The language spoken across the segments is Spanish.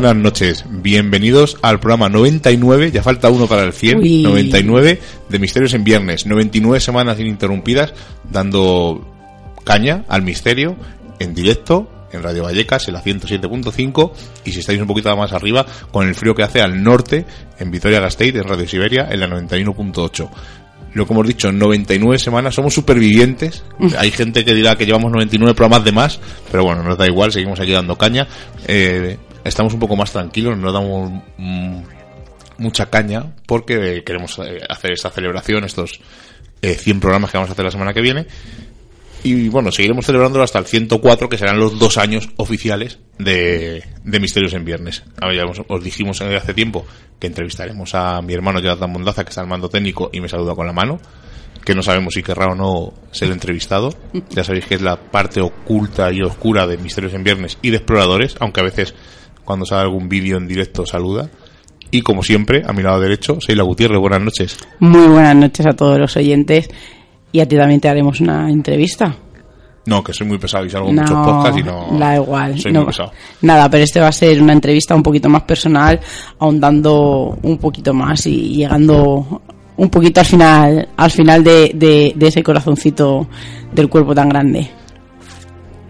Buenas noches, bienvenidos al programa 99, ya falta uno para el 100, Uy. 99 de Misterios en Viernes, 99 semanas ininterrumpidas dando caña al misterio en directo en Radio Vallecas en la 107.5 y si estáis un poquito más arriba con el frío que hace al norte en Vitoria Gasteiz en Radio Siberia en la 91.8 lo que hemos dicho, 99 semanas, somos supervivientes. Hay gente que dirá que llevamos 99 programas de más, pero bueno, nos da igual, seguimos aquí dando caña. Eh, estamos un poco más tranquilos, no damos mm, mucha caña porque queremos eh, hacer esta celebración, estos eh, 100 programas que vamos a hacer la semana que viene. Y bueno, seguiremos celebrándolo hasta el 104, que serán los dos años oficiales de, Misterios en Viernes. A ya os, os dijimos hace tiempo que entrevistaremos a mi hermano Jonathan Mondaza, que está al mando técnico y me saluda con la mano, que no sabemos si querrá o no ser entrevistado. Ya sabéis que es la parte oculta y oscura de Misterios en Viernes y de Exploradores, aunque a veces cuando sale algún vídeo en directo saluda. Y como siempre, a mi lado derecho, Seila Gutiérrez, buenas noches. Muy buenas noches a todos los oyentes y a ti también te haremos una entrevista. No, que soy muy pesado y salgo muchos podcasts y no... da igual. Soy no- muy pesado. Nada, pero este va a ser una entrevista un poquito más personal, ahondando un poquito más y llegando un poquito al final, al final de, de- de ese corazoncito del cuerpo tan grande.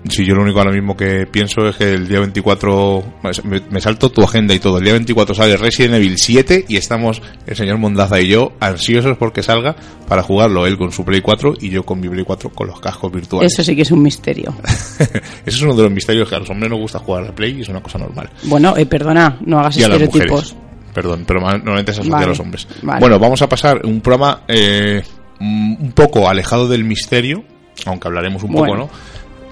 Sí, yo lo único ahora mismo que pienso es que el día 24, me, me salto tu agenda y todo, el día 24 sale Resident Evil 7 y estamos el señor Mondaza y yo ansiosos porque salga para jugarlo, él con su Play 4 y yo con mi Play 4 con los cascos virtuales. Eso sí que es un misterio. Ese es uno de los misterios que a los hombres nos gusta jugar al Play y es una cosa normal. Bueno, eh, perdona, no hagas Y a las estereotipos. mujeres. Perdón, pero ma- normalmente se asocia Vale, a los hombres. vale. Bueno, vamos a pasar un programa eh, un poco alejado del misterio, aunque hablaremos un poco. ¿no?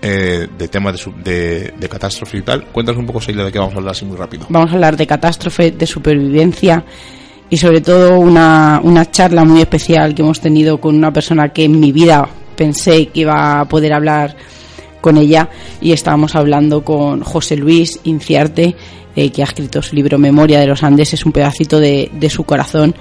Eh, de temas de, de, catástrofe y tal. Cuéntanos un poco, Seila, de qué vamos a hablar así muy rápido. Vamos a hablar de catástrofe, de supervivencia y sobre todo una, una charla muy especial que hemos tenido con una persona que en mi vida pensé que iba a poder hablar con ella y estábamos hablando con José Luis Inciarte, eh, que ha escrito su libro Memoria de los Andes, es un pedacito de, de su corazón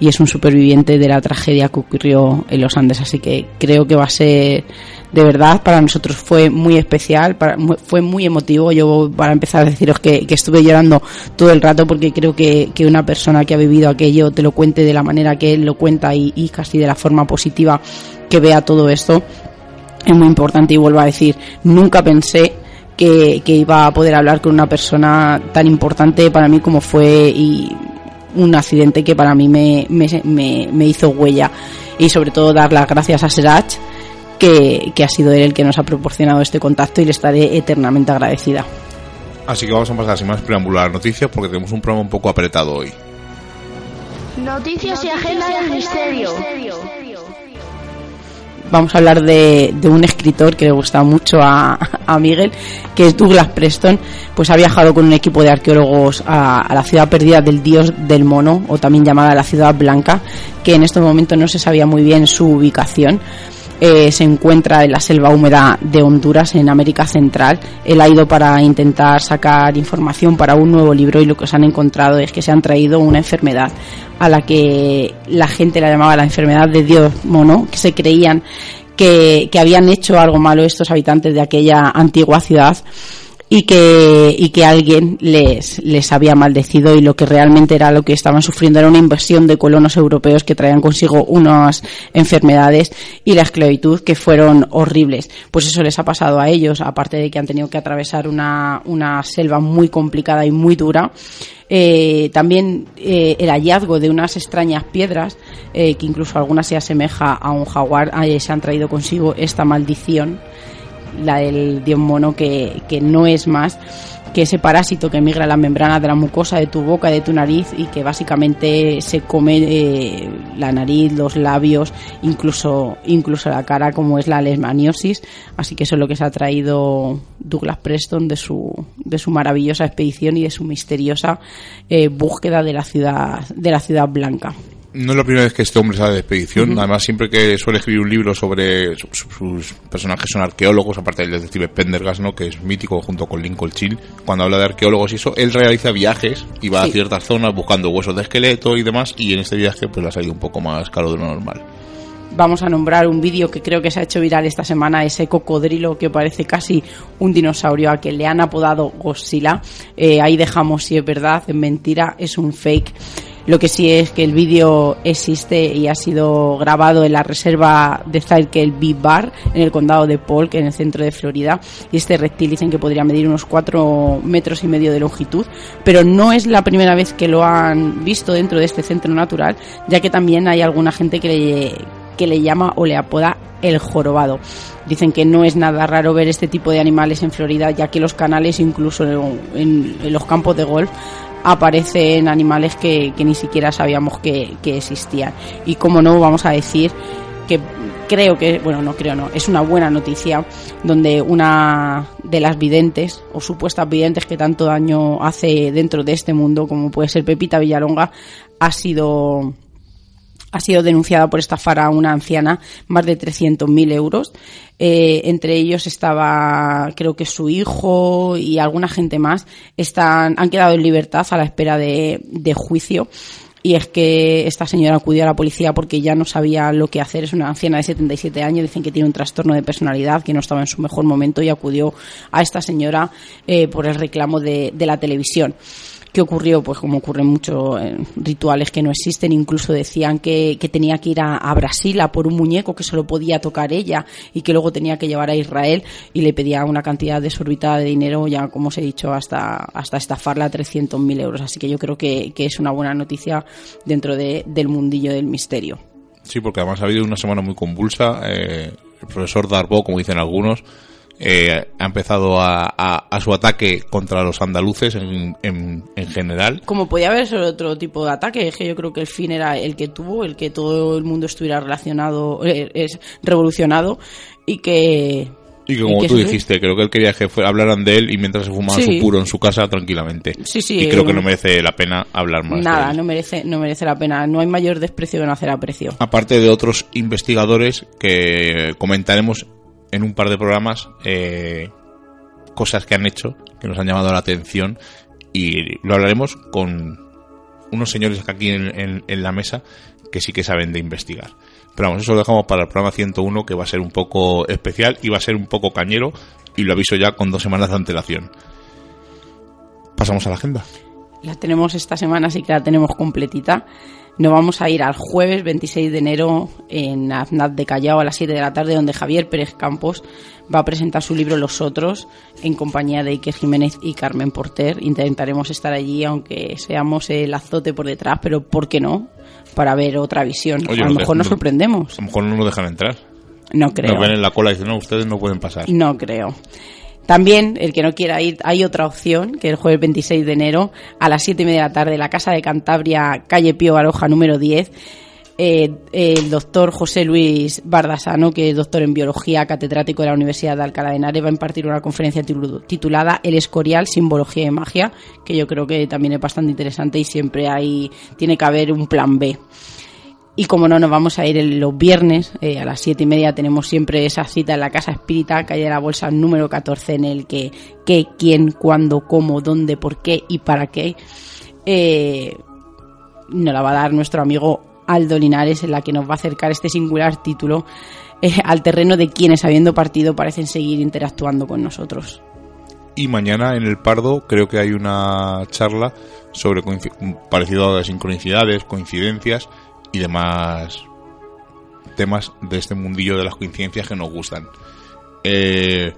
y es un superviviente de la tragedia que ocurrió en los Andes, así que creo que va a ser de verdad para nosotros fue muy especial, para- fue muy emotivo. Yo para empezar a deciros que, que estuve llorando todo el rato porque creo que, que una persona que ha vivido aquello te lo cuente de la manera que él lo cuenta y, y casi de la forma positiva que vea todo esto es muy importante y vuelvo a decir, nunca pensé que, que iba a poder hablar con una persona tan importante para mí como fue y un accidente que para mí me, me, me- me hizo huella y sobre todo dar las gracias a Serach que, que ha sido él el que nos ha proporcionado este contacto y le estaré eternamente agradecida. Así que vamos a pasar sin más preámbulo a las noticias porque tenemos un programa un poco apretado hoy. Noticias y agenda del misterio. Vamos a hablar de, de un escritor que le gusta mucho a, a Miguel, que es Douglas Preston, pues ha viajado con un equipo de arqueólogos a, a la ciudad perdida del dios del mono, o también llamada la ciudad blanca, que en este momento no se sabía muy bien su ubicación. Eh, se encuentra en la selva húmeda de Honduras, en América Central. Él ha ido para intentar sacar información para un nuevo libro y lo que se han encontrado es que se han traído una enfermedad, a la que la gente la llamaba la enfermedad de Dios mono, que se creían que, que habían hecho algo malo estos habitantes de aquella antigua ciudad y que, y que alguien les, les había maldecido y lo que realmente era lo que estaban sufriendo era una invasión de colonos europeos que traían consigo unas enfermedades y la esclavitud que fueron horribles. Pues eso les ha pasado a ellos, aparte de que han tenido que atravesar una, una selva muy complicada y muy dura. Eh, también eh, el hallazgo de unas extrañas piedras, eh, que incluso algunas se asemeja a un jaguar, eh, se han traído consigo esta maldición la del dios mono, que, que no es más que ese parásito que migra a la membrana de la mucosa de tu boca, de tu nariz y que básicamente se come eh, la nariz, los labios, incluso, incluso la cara, como es la leishmaniosis. Así que eso es lo que se ha traído Douglas Preston de su, de su maravillosa expedición y de su misteriosa eh, búsqueda de la ciudad, de la ciudad blanca. No es la primera vez que este hombre sale de expedición. Además, siempre que suele escribir un libro sobre su- su- sus personajes son arqueólogos, aparte del detective Pendergast, ¿no? que es mítico junto con Lincoln Chill. Cuando habla de arqueólogos y eso, él realiza viajes y va Sí. a ciertas zonas buscando huesos de esqueleto y demás. Y en este viaje, pues le ha salido un poco más caro de lo normal. vamos a nombrar un vídeo que creo que se ha hecho viral esta semana, ese cocodrilo que parece casi un dinosaurio a que le han apodado Godzilla. Eh, ahí dejamos si es verdad, es mentira, es un fake. Lo que sí es que el vídeo existe y ha sido grabado en la reserva de Circle Big Bar, en el condado de Polk, en el centro de Florida. Y este reptil dicen que podría medir unos 4 metros y medio de longitud, pero no es la primera vez que lo han visto dentro de este centro natural, ya que también hay alguna gente que le, que le llama o le apoda el jorobado. Dicen que no es nada raro ver este tipo de animales en Florida, ya que los canales, incluso en los campos de golf, aparecen animales que, que ni siquiera sabíamos que, que existían. Y como no, vamos a decir que creo que, bueno, no creo, no, es una buena noticia donde una de las videntes o supuestas videntes que tanto daño hace dentro de este mundo, como puede ser Pepita Villalonga, ha sido ha sido denunciada por estafar a una anciana más de 300.000 euros. Eh, entre ellos estaba, creo que su hijo y alguna gente más. Están, han quedado en libertad a la espera de, de juicio. Y es que esta señora acudió a la policía porque ya no sabía lo que hacer. Es una anciana de 77 años, dicen que tiene un trastorno de personalidad, que no estaba en su mejor momento y acudió a esta señora eh, por el reclamo de, de la televisión. ¿Qué ocurrió? Pues como ocurren muchos eh, rituales que no existen, incluso decían que, que tenía que ir a, a Brasil a por un muñeco que solo podía tocar ella y que luego tenía que llevar a Israel y le pedía una cantidad desorbitada de dinero, ya como os he dicho, hasta, hasta estafarla a 300.000 euros. Así que yo creo que, que es una buena noticia dentro de- del mundillo del misterio. Sí, porque además ha habido una semana muy convulsa. eh, el profesor Darbo, como dicen algunos, eh, ha empezado a, a- a su ataque contra los andaluces en, en- en general. Como podía haber otro tipo de ataque, es que yo creo que el fin era el que tuvo, el que todo el mundo estuviera relacionado, eh, es revolucionado y que... Y que como tú dijiste, creo que él quería que hablaran de él y mientras se fumaba Sí. su puro en su casa tranquilamente. Sí, sí, y creo que eh, no merece la pena hablar más. de Nada, él. no merece, no merece la pena. No hay mayor desprecio que no hacer aprecio. Aparte de otros investigadores que comentaremos en un par de programas eh, cosas que han hecho, que nos han llamado la atención y lo hablaremos con unos señores aquí en, en- la mesa que sí que saben de investigar. Pero vamos, eso lo dejamos para el programa 101 que va a ser un poco especial y va a ser un poco cañero y lo aviso ya con dos semanas de antelación. Pasamos a la agenda. La tenemos esta semana, así que la tenemos completita. Nos vamos a ir al jueves 26 de enero en Aznaz de Callao a las 7 de la tarde, donde Javier Pérez Campos va a presentar su libro Los Otros en compañía de Iker Jiménez y Carmen Porter. Intentaremos estar allí, aunque seamos el azote por detrás, pero ¿por qué no? Para ver otra visión. Oye, a lo mejor nos no- sorprendemos. A lo mejor no nos dejan entrar. No creo. Nos ven en la cola y dicen, no, ustedes no pueden pasar. No creo. También, el que no quiera ir, hay otra opción, que el jueves 26 de enero, a las 7 y media de la tarde, la Casa de Cantabria, calle Pío Baroja, número 10, eh, el doctor José Luis Bardasano, que es doctor en biología, catedrático de la Universidad de Alcalá de Henares, va a impartir una conferencia titulada El Escorial, Simbología y Magia, que yo creo que también es bastante interesante y siempre hay, tiene que haber un plan B. Y como no, nos vamos a ir los viernes eh, a las siete y media. Tenemos siempre esa cita en la Casa Espírita, calle de la Bolsa número 14, en el que qué, quién, cuándo, cómo, dónde, por qué y para qué. eh, nos la va a dar nuestro amigo Aldo Linares, en la que nos va a acercar este singular título eh, al terreno de quienes, habiendo partido, parecen seguir interactuando con nosotros. Y mañana en el Pardo creo que hay una charla sobre parecido a las sincronicidades, coincidencias y demás temas de este mundillo de las coincidencias que nos gustan. Eh,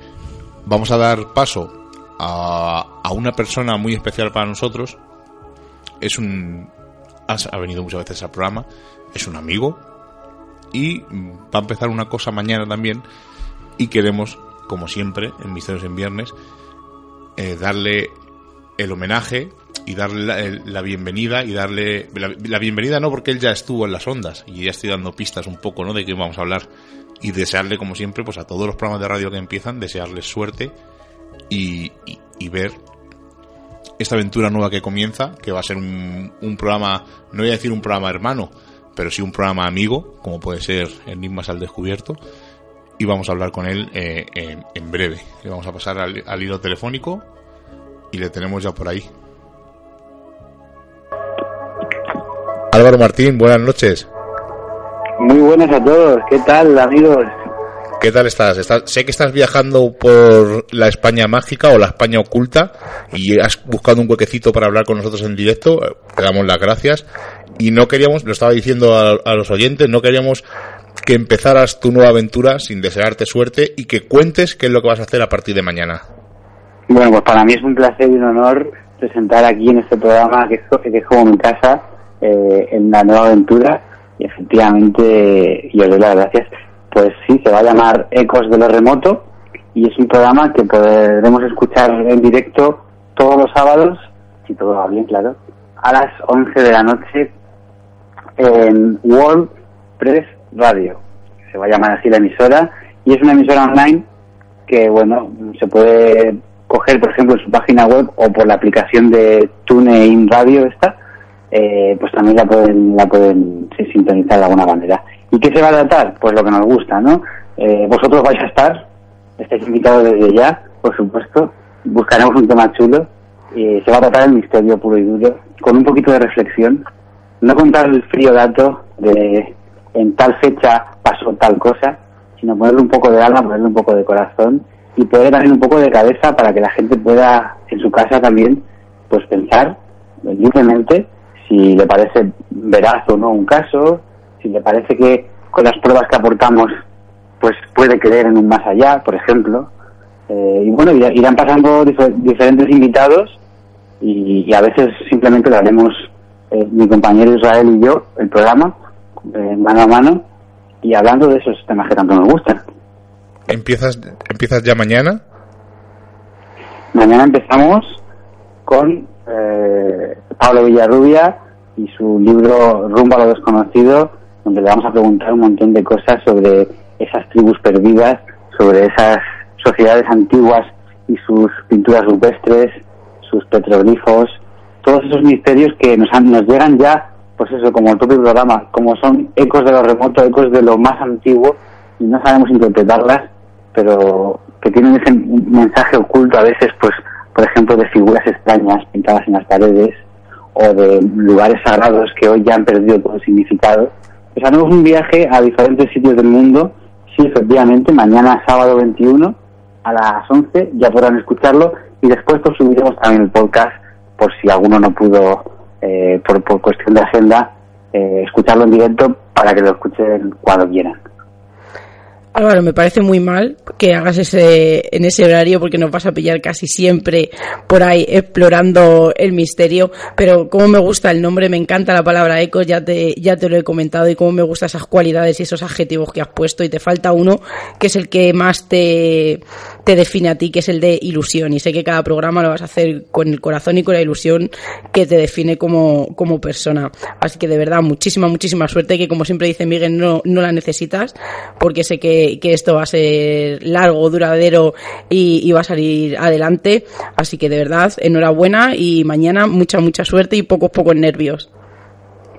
vamos a dar paso a, a, una persona muy especial para nosotros. Es un. Ha venido muchas veces al programa. Es un amigo. Y va a empezar una cosa mañana también. Y queremos, como siempre, en Misterios en Viernes, eh, darle el homenaje y darle la, bienvenida y darle la, bienvenida no porque él ya estuvo en las ondas y ya estoy dando pistas un poco no de qué vamos a hablar y desearle como siempre pues a todos los programas de radio que empiezan desearles suerte y, ver esta aventura nueva que comienza que va a ser un, programa no voy a decir un programa hermano pero sí un programa amigo como puede ser Enigmas al descubierto y vamos a hablar con él eh, en, breve. Le vamos a pasar al hilo telefónico y le tenemos ya por ahí Álvaro Martín, buenas noches. Muy buenas a todos, ¿qué tal amigos? ¿Qué tal estás? Sé que estás viajando por la España mágica o la España oculta y has buscado un huequecito para hablar con nosotros en directo. Te damos las gracias. Y no queríamos, lo estaba diciendo a, los oyentes, no queríamos que empezaras tu nueva aventura sin desearte suerte y que cuentes qué es lo que vas a hacer a partir de mañana. Bueno, pues para mí es un placer y un honor presentar aquí en este programa que que es como mi casa eh, en la nueva aventura y efectivamente, y os doy las gracias, pues sí, se va a llamar Ecos de lo Remoto y es un programa que podremos escuchar en directo todos los sábados, si todo va bien, claro, a las 11 de la noche en World Press Radio. Se va a llamar así la emisora y es una emisora online que, bueno, se puede coger, por ejemplo, en su página web o por la aplicación de TuneIn Radio esta eh, pues también la pueden, la pueden sintonizar de alguna manera. ¿Y qué se va a tratar? Pues lo que nos gusta, ¿no? Eh, vosotros vais a estar, estáis invitados desde ya, por supuesto, buscaremos un tema chulo y se va a tratar el misterio puro y duro, con un poquito de reflexión, no contar el frío dato de en tal fecha pasó tal cosa, sino ponerle un poco de alma, ponerle un poco de corazón y poder también un poco de cabeza para que la gente pueda en su casa también pues pensar libremente si le parece veraz o no un caso, si le parece que con las pruebas que aportamos pues puede creer en un más allá, por ejemplo. Eh, y bueno, irán pasando diferentes invitados y, a veces simplemente lo haremos eh, mi compañero Israel y yo, el programa, eh, mano a mano, y hablando de esos temas que tanto nos gustan. ¿Empiezas, ¿Empiezas ya mañana? Mañana empezamos con eh, Pablo Villarrubia y su libro Rumbo a lo desconocido, donde le vamos a preguntar un montón de cosas sobre esas tribus perdidas, sobre esas sociedades antiguas y sus pinturas rupestres, sus petroglifos, todos esos misterios que nos, nos llegan ya, pues eso, como el propio programa, como son ecos de lo remoto, ecos de lo más antiguo, y no sabemos interpretarlas, pero que tienen ese mensaje oculto a veces, pues por ejemplo, de figuras extrañas pintadas en las paredes o de lugares sagrados que hoy ya han perdido todo significado. Pues haremos un viaje a diferentes sitios del mundo. Sí, efectivamente, mañana sábado 21 a las 11 ya podrán escucharlo y después pues subiremos también el podcast por si alguno no pudo, eh, por, por cuestión de agenda, eh, escucharlo en directo para que lo escuchen cuando quieran. Álvaro, me parece muy mal que hagas ese en ese horario porque nos vas a pillar casi siempre por ahí explorando el misterio, pero como me gusta el nombre, me encanta la palabra eco, ya te ya te lo he comentado y como me gustan esas cualidades y esos adjetivos que has puesto y te falta uno que es el que más te te define a ti, que es el de ilusión y sé que cada programa lo vas a hacer con el corazón y con la ilusión que te define como como persona. Así que de verdad muchísima muchísima suerte que como siempre dice Miguel no no la necesitas porque sé que que, esto va a ser largo, duradero y, va a salir adelante. Así que de verdad, enhorabuena y mañana mucha, mucha suerte y pocos, pocos nervios.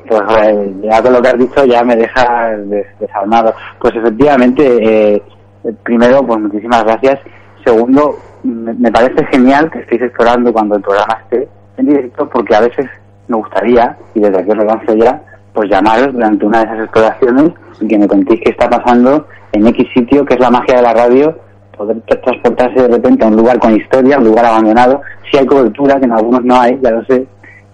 Pues ya con lo que has dicho ya me deja desarmado. Pues efectivamente, eh, primero, pues muchísimas gracias. Segundo, me, parece genial que estéis explorando cuando el programa esté en directo porque a veces me gustaría, y desde aquí lo lanzo ya, pues llamaros durante una de esas exploraciones y que me contéis qué está pasando en X sitio, que es la magia de la radio, poder transportarse de repente a un lugar con historia, un lugar abandonado, si hay cobertura, que en algunos no hay, ya lo sé,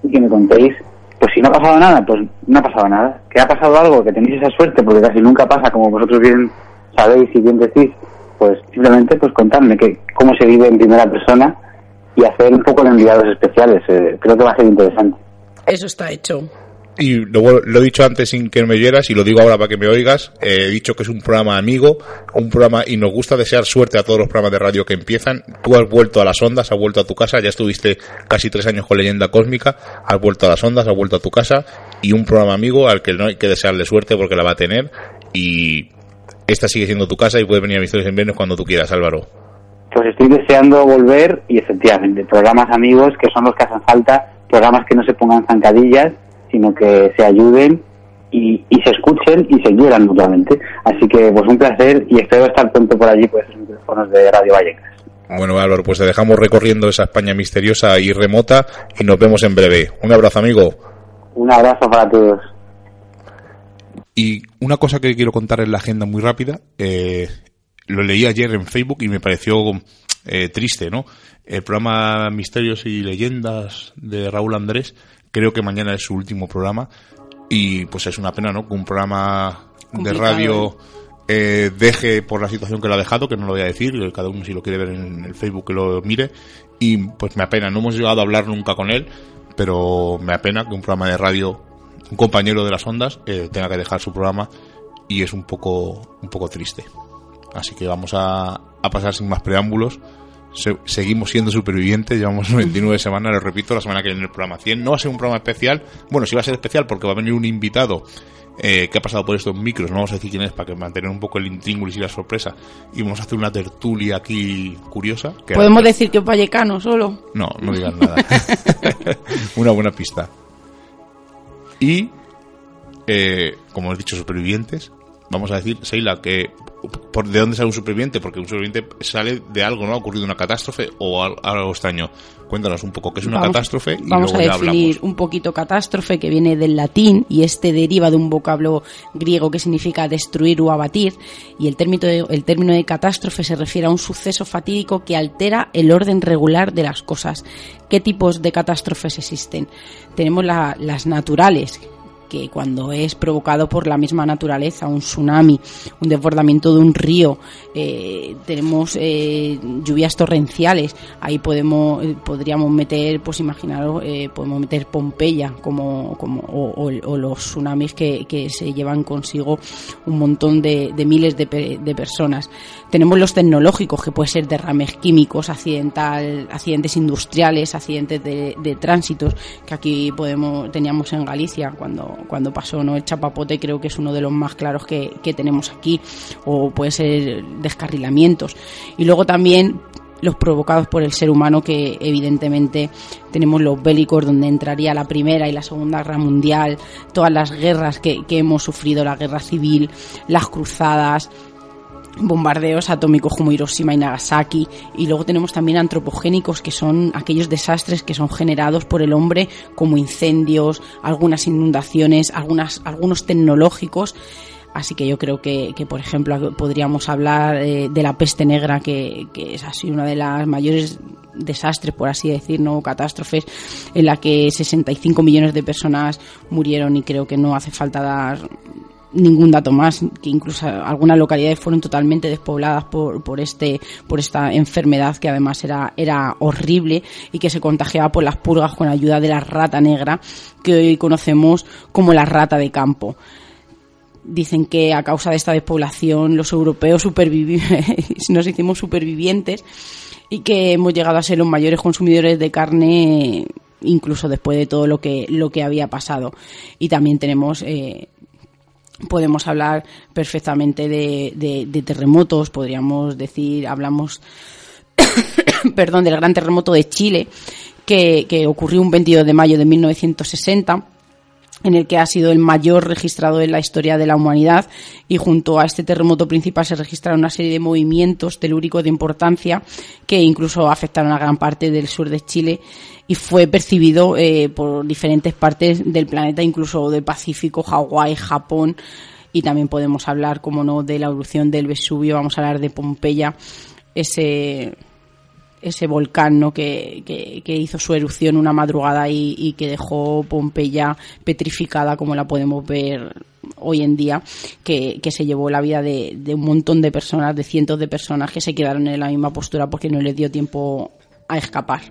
y que me contéis, pues si no ha pasado nada, pues no ha pasado nada. Que ha pasado algo, que tenéis esa suerte, porque casi nunca pasa, como vosotros bien sabéis y bien decís, pues simplemente pues contarme que, cómo se vive en primera persona y hacer un poco de enviados especiales. Eh, creo que va a ser interesante. Eso está hecho y lo, lo, he dicho antes sin que me oyeras y lo digo ahora para que me oigas, eh, he dicho que es un programa amigo, un programa y nos gusta desear suerte a todos los programas de radio que empiezan. Tú has vuelto a las ondas, has vuelto a tu casa, ya estuviste casi tres años con Leyenda Cósmica, has vuelto a las ondas, has vuelto a tu casa y un programa amigo al que no hay que desearle suerte porque la va a tener y esta sigue siendo tu casa y puede venir a Misterios en Viernes cuando tú quieras, Álvaro. Pues estoy deseando volver y efectivamente, programas amigos que son los que hacen falta, programas que no se pongan zancadillas sino que se ayuden y, se escuchen y se quieran mutuamente. Así que pues un placer y espero estar pronto por allí, pues en los micrófonos de Radio Vallecas. Bueno, Álvaro, pues te dejamos recorriendo esa España misteriosa y remota y nos vemos en breve. Un abrazo, amigo. Un abrazo para todos. Y una cosa que quiero contar en la agenda muy rápida, eh, lo leí ayer en Facebook y me pareció eh, triste, ¿no? El programa Misterios y Leyendas de Raúl Andrés creo que mañana es su último programa y pues es una pena, ¿no? Que un programa de radio ¿eh? Eh, deje por la situación que lo ha dejado, que no lo voy a decir, cada uno si lo quiere ver en el Facebook que lo mire y pues me apena, no hemos llegado a hablar nunca con él, pero me apena que un programa de radio, un compañero de las ondas, eh, tenga que dejar su programa y es un poco, un poco triste. Así que vamos a, a pasar sin más preámbulos seguimos siendo supervivientes, llevamos 29 semanas, lo repito, la semana que viene el programa 100. No va a ser un programa especial, bueno, sí va a ser especial porque va a venir un invitado eh, que ha pasado por estos micros, no vamos a decir quién es para que mantener un poco el intríngulis y la sorpresa, y vamos a hacer una tertulia aquí curiosa. ¿Podemos decir que es vallecano solo? No, no digan nada. una buena pista. Y, eh, como he dicho, supervivientes, vamos a decir, Seila, que por, ¿de dónde sale un superviviente? Porque un superviviente sale de algo, ¿no? Ha ocurrido una catástrofe o algo extraño. Cuéntanos un poco qué es una catástrofe y Vamos a definir un poquito catástrofe que viene del latín y este deriva de un vocablo griego que significa destruir o abatir y el término de, el término de catástrofe se refiere a un suceso fatídico que altera el orden regular de las cosas. ¿Qué tipos de catástrofes existen? Tenemos las naturales, que cuando es provocado por la misma naturaleza, un tsunami, un desbordamiento de un río, eh, tenemos eh, lluvias torrenciales, ahí podemos eh, podríamos meter, pues imaginaros, podemos meter Pompeya como, como o, los tsunamis que, que, se llevan consigo un montón de, miles de, de, personas. Tenemos los tecnológicos, que puede ser derrames químicos, accidental, accidentes industriales, accidentes de, de tránsitos, que aquí podemos teníamos en Galicia cuando cuando pasó ¿no? el chapapote creo que es uno de los más claros que, tenemos aquí o puede ser descarrilamientos y luego también los provocados por el ser humano que evidentemente tenemos los bélicos donde entraría la primera y la segunda guerra mundial todas las guerras que, que hemos sufrido la guerra civil las cruzadas bombardeos atómicos como Hiroshima y Nagasaki y luego tenemos también antropogénicos que son aquellos desastres que son generados por el hombre como incendios, algunas inundaciones, algunas, algunos tecnológicos. Así que yo creo que, por ejemplo, podríamos hablar eh, de la peste negra, que, que, es así una de las mayores desastres, por así decir, no catástrofes, en la que 65 millones de personas murieron y creo que no hace falta dar ningún dato más, que incluso algunas localidades fueron totalmente despobladas por, por, este, por esta enfermedad que además era, era horrible y que se contagiaba por las purgas con ayuda de la rata negra que hoy conocemos como la rata de campo. Dicen que a causa de esta despoblación los europeos nos hicimos supervivientes y que hemos llegado a ser los mayores consumidores de carne incluso después de todo lo que, lo que había pasado. Y también tenemos eh, podemos hablar perfectamente de, terremotos, podríamos decir, hablamos, perdón, del gran terremoto de Chile, que, ocurrió un 22 de mayo de 1960 en el que ha sido el mayor registrado en la historia de la humanidad y junto a este terremoto principal se registraron una serie de movimientos telúricos de importancia que incluso afectaron a gran parte del sur de Chile y fue percibido eh, por diferentes partes del planeta, incluso del Pacífico, Hawái, Japón. Y también podemos hablar, como no, de la erupción del Vesubio, vamos a hablar de Pompeya, ese ese volcán ¿no? que, que, hizo su erupción una madrugada y, que dejó Pompeya petrificada como la podemos ver hoy en día, que, que se llevó la vida de, de, un montón de personas, de cientos de personas que se quedaron en la misma postura porque no les dio tiempo a escapar.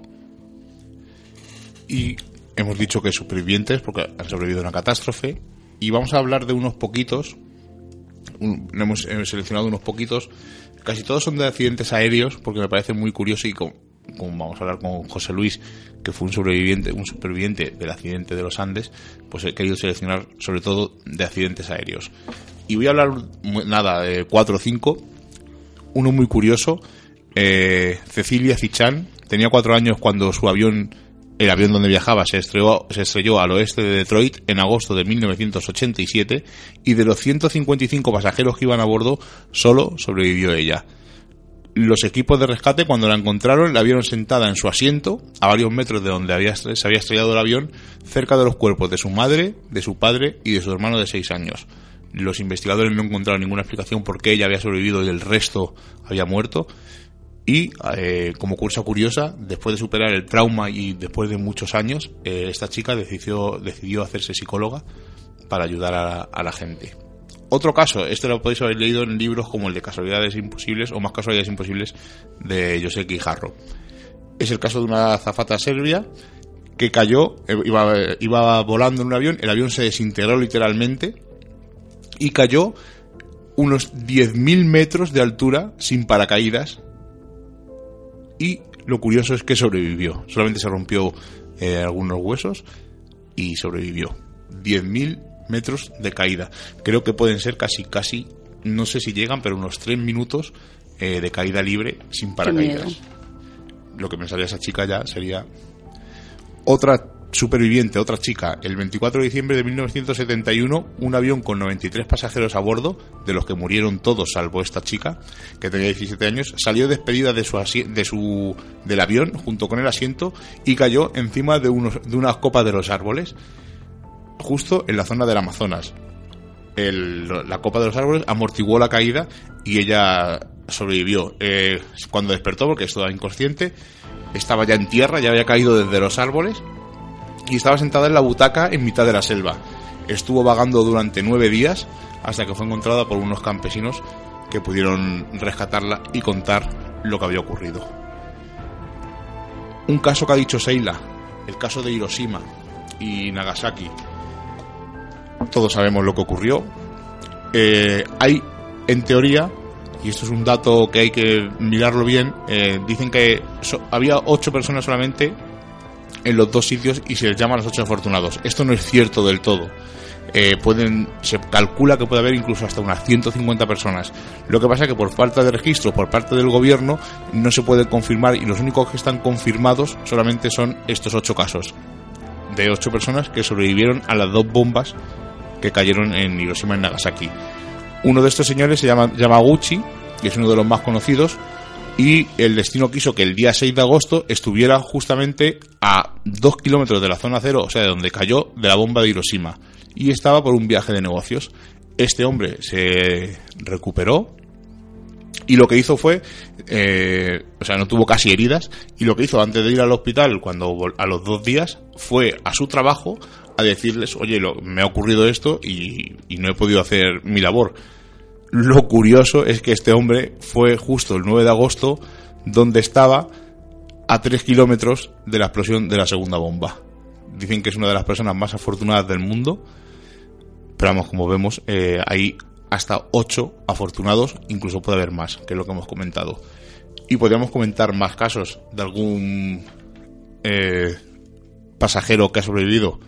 Y hemos dicho que supervivientes porque han sobrevivido a una catástrofe y vamos a hablar de unos poquitos, hemos seleccionado unos poquitos Casi todos son de accidentes aéreos, porque me parece muy curioso y como, vamos a hablar con José Luis, que fue un sobreviviente, un superviviente del accidente de los Andes, pues he querido seleccionar sobre todo de accidentes aéreos. Y voy a hablar, nada, de cuatro o cinco. Uno muy curioso, eh, Cecilia Cichán, tenía cuatro años cuando su avión el avión donde viajaba se estrelló, al oeste de Detroit en agosto de 1987 y de los 155 pasajeros que iban a bordo, solo sobrevivió ella. Los equipos de rescate cuando la encontraron la vieron sentada en su asiento, a varios metros de donde había, se había estrellado el avión, cerca de los cuerpos de su madre, de su padre y de su hermano de 6 años. Los investigadores no encontraron ninguna explicación por qué ella había sobrevivido y el resto había muerto y eh, como cursa curiosa, después de superar el trauma y después de muchos años, eh, esta chica decidió, decidió hacerse psicóloga para ayudar a, la gente. Otro caso, este lo podéis haber leído en libros como el de Casualidades Imposibles o Más Casualidades Imposibles de José Quijarro. Es el caso de una azafata serbia que cayó, eh, iba, iba volando en un avión, el avión se desintegró literalmente y cayó unos 10.000 metros de altura sin paracaídas y lo curioso es que sobrevivió. Solamente se rompió eh, algunos huesos y sobrevivió. 10.000 metros de caída. Creo que pueden ser casi, casi, no sé si llegan, pero unos 3 minutos eh, de caída libre sin paracaídas. Lo que pensaría esa chica ya sería otra superviviente, otra chica, el 24 de diciembre de 1971, un avión con 93 pasajeros a bordo, de los que murieron todos salvo esta chica, que tenía 17 años, salió despedida de su, de su del avión junto con el asiento y cayó encima de, unos, de unas copas de los árboles, justo en la zona del Amazonas. la copa de los árboles amortiguó la caída y ella sobrevivió. Eh, cuando despertó, porque estaba inconsciente, estaba ya en tierra, ya había caído desde los árboles y estaba sentada en la butaca en mitad de la selva. Estuvo vagando durante nueve días hasta que fue encontrada por unos campesinos que pudieron rescatarla y contar lo que había ocurrido. Un caso que ha dicho Seila, el caso de Hiroshima y Nagasaki. Todos sabemos lo que ocurrió. Eh, hay, en teoría, y esto es un dato que hay que mirarlo bien, eh, dicen que había ocho personas solamente en los dos sitios y se les llama a los ocho afortunados. Esto no es cierto del todo. Eh, pueden, se calcula que puede haber incluso hasta unas 150 personas. Lo que pasa es que por falta de registro por parte del gobierno no se puede confirmar y los únicos que están confirmados solamente son estos ocho casos de ocho personas que sobrevivieron a las dos bombas que cayeron en Hiroshima y Nagasaki. Uno de estos señores se llama Yamaguchi, que es uno de los más conocidos, y el destino quiso que el día 6 de agosto estuviera justamente a 2 kilómetros de la zona cero, o sea, de donde cayó de la bomba de Hiroshima, y estaba por un viaje de negocios. Este hombre se recuperó y lo que hizo fue, eh, o sea, no tuvo casi heridas, y lo que hizo antes de ir al hospital, cuando a los dos días, fue a su trabajo a decirles, oye, lo, me ha ocurrido esto y, y no he podido hacer mi labor lo curioso es que este hombre fue justo el 9 de agosto donde estaba a 3 kilómetros de la explosión de la segunda bomba. Dicen que es una de las personas más afortunadas del mundo, pero vamos, como vemos, eh, hay hasta 8 afortunados, incluso puede haber más, que lo que hemos comentado. Y podríamos comentar más casos de algún eh, pasajero que ha sobrevivido.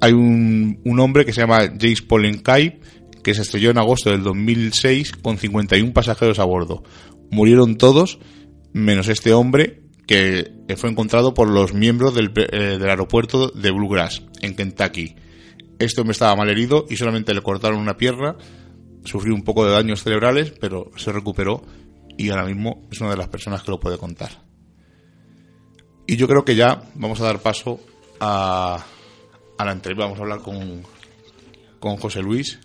Hay un, hombre que se llama James Polenkai, que se estrelló en agosto del 2006 con 51 pasajeros a bordo. Murieron todos, menos este hombre que fue encontrado por los miembros del, eh, del aeropuerto de Bluegrass, en Kentucky. Este hombre estaba mal herido y solamente le cortaron una pierna, sufrió un poco de daños cerebrales, pero se recuperó y ahora mismo es una de las personas que lo puede contar. Y yo creo que ya vamos a dar paso a, a la entrevista, vamos a hablar con, con José Luis.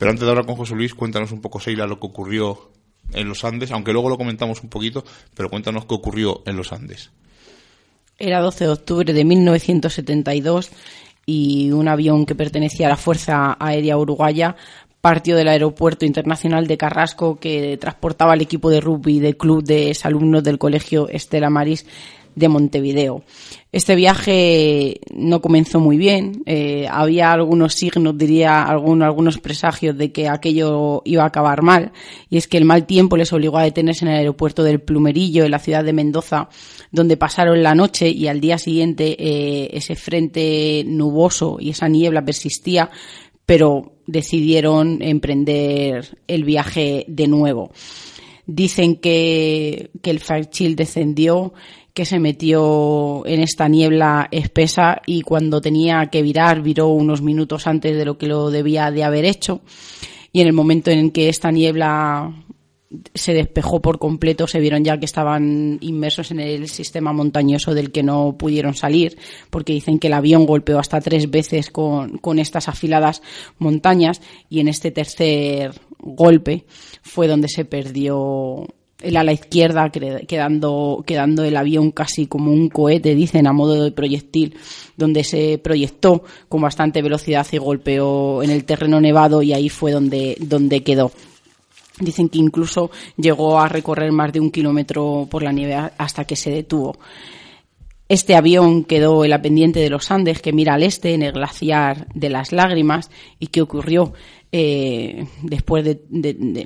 Pero antes de hablar con José Luis, cuéntanos un poco, Seila, lo que ocurrió en los Andes, aunque luego lo comentamos un poquito, pero cuéntanos qué ocurrió en los Andes. Era 12 de octubre de 1972 y un avión que pertenecía a la Fuerza Aérea Uruguaya partió del Aeropuerto Internacional de Carrasco que transportaba al equipo de rugby del club de alumnos del Colegio Estela Maris de Montevideo. Este viaje no comenzó muy bien. Eh, había algunos signos, diría algunos, presagios de que aquello iba a acabar mal. Y es que el mal tiempo les obligó a detenerse en el aeropuerto del Plumerillo, en la ciudad de Mendoza, donde pasaron la noche y al día siguiente eh, ese frente nuboso y esa niebla persistía, pero decidieron emprender el viaje de nuevo. Dicen que, que el Fairchild descendió que se metió en esta niebla espesa y cuando tenía que virar, viró unos minutos antes de lo que lo debía de haber hecho. Y en el momento en que esta niebla se despejó por completo, se vieron ya que estaban inmersos en el sistema montañoso del que no pudieron salir, porque dicen que el avión golpeó hasta tres veces con, con estas afiladas montañas y en este tercer golpe fue donde se perdió el ala izquierda, quedando, quedando el avión casi como un cohete, dicen, a modo de proyectil, donde se proyectó con bastante velocidad y golpeó en el terreno nevado y ahí fue donde, donde quedó. Dicen que incluso llegó a recorrer más de un kilómetro por la nieve hasta que se detuvo. Este avión quedó en la pendiente de los Andes que mira al este, en el glaciar de las lágrimas. ¿Y qué ocurrió? Eh, después de,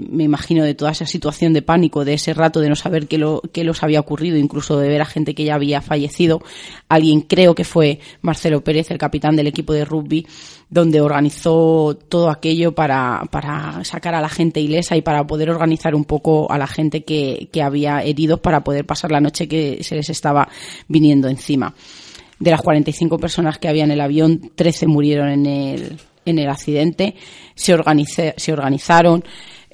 me imagino, de toda esa situación de pánico, de ese rato de no saber qué, lo, qué los había ocurrido, incluso de ver a gente que ya había fallecido, alguien creo que fue Marcelo Pérez, el capitán del equipo de rugby, donde organizó todo aquello para, para sacar a la gente ilesa y para poder organizar un poco a la gente que, que había heridos para poder pasar la noche que se les estaba viniendo encima. De las 45 personas que había en el avión, 13 murieron en el, en el accidente, se, se organizaron,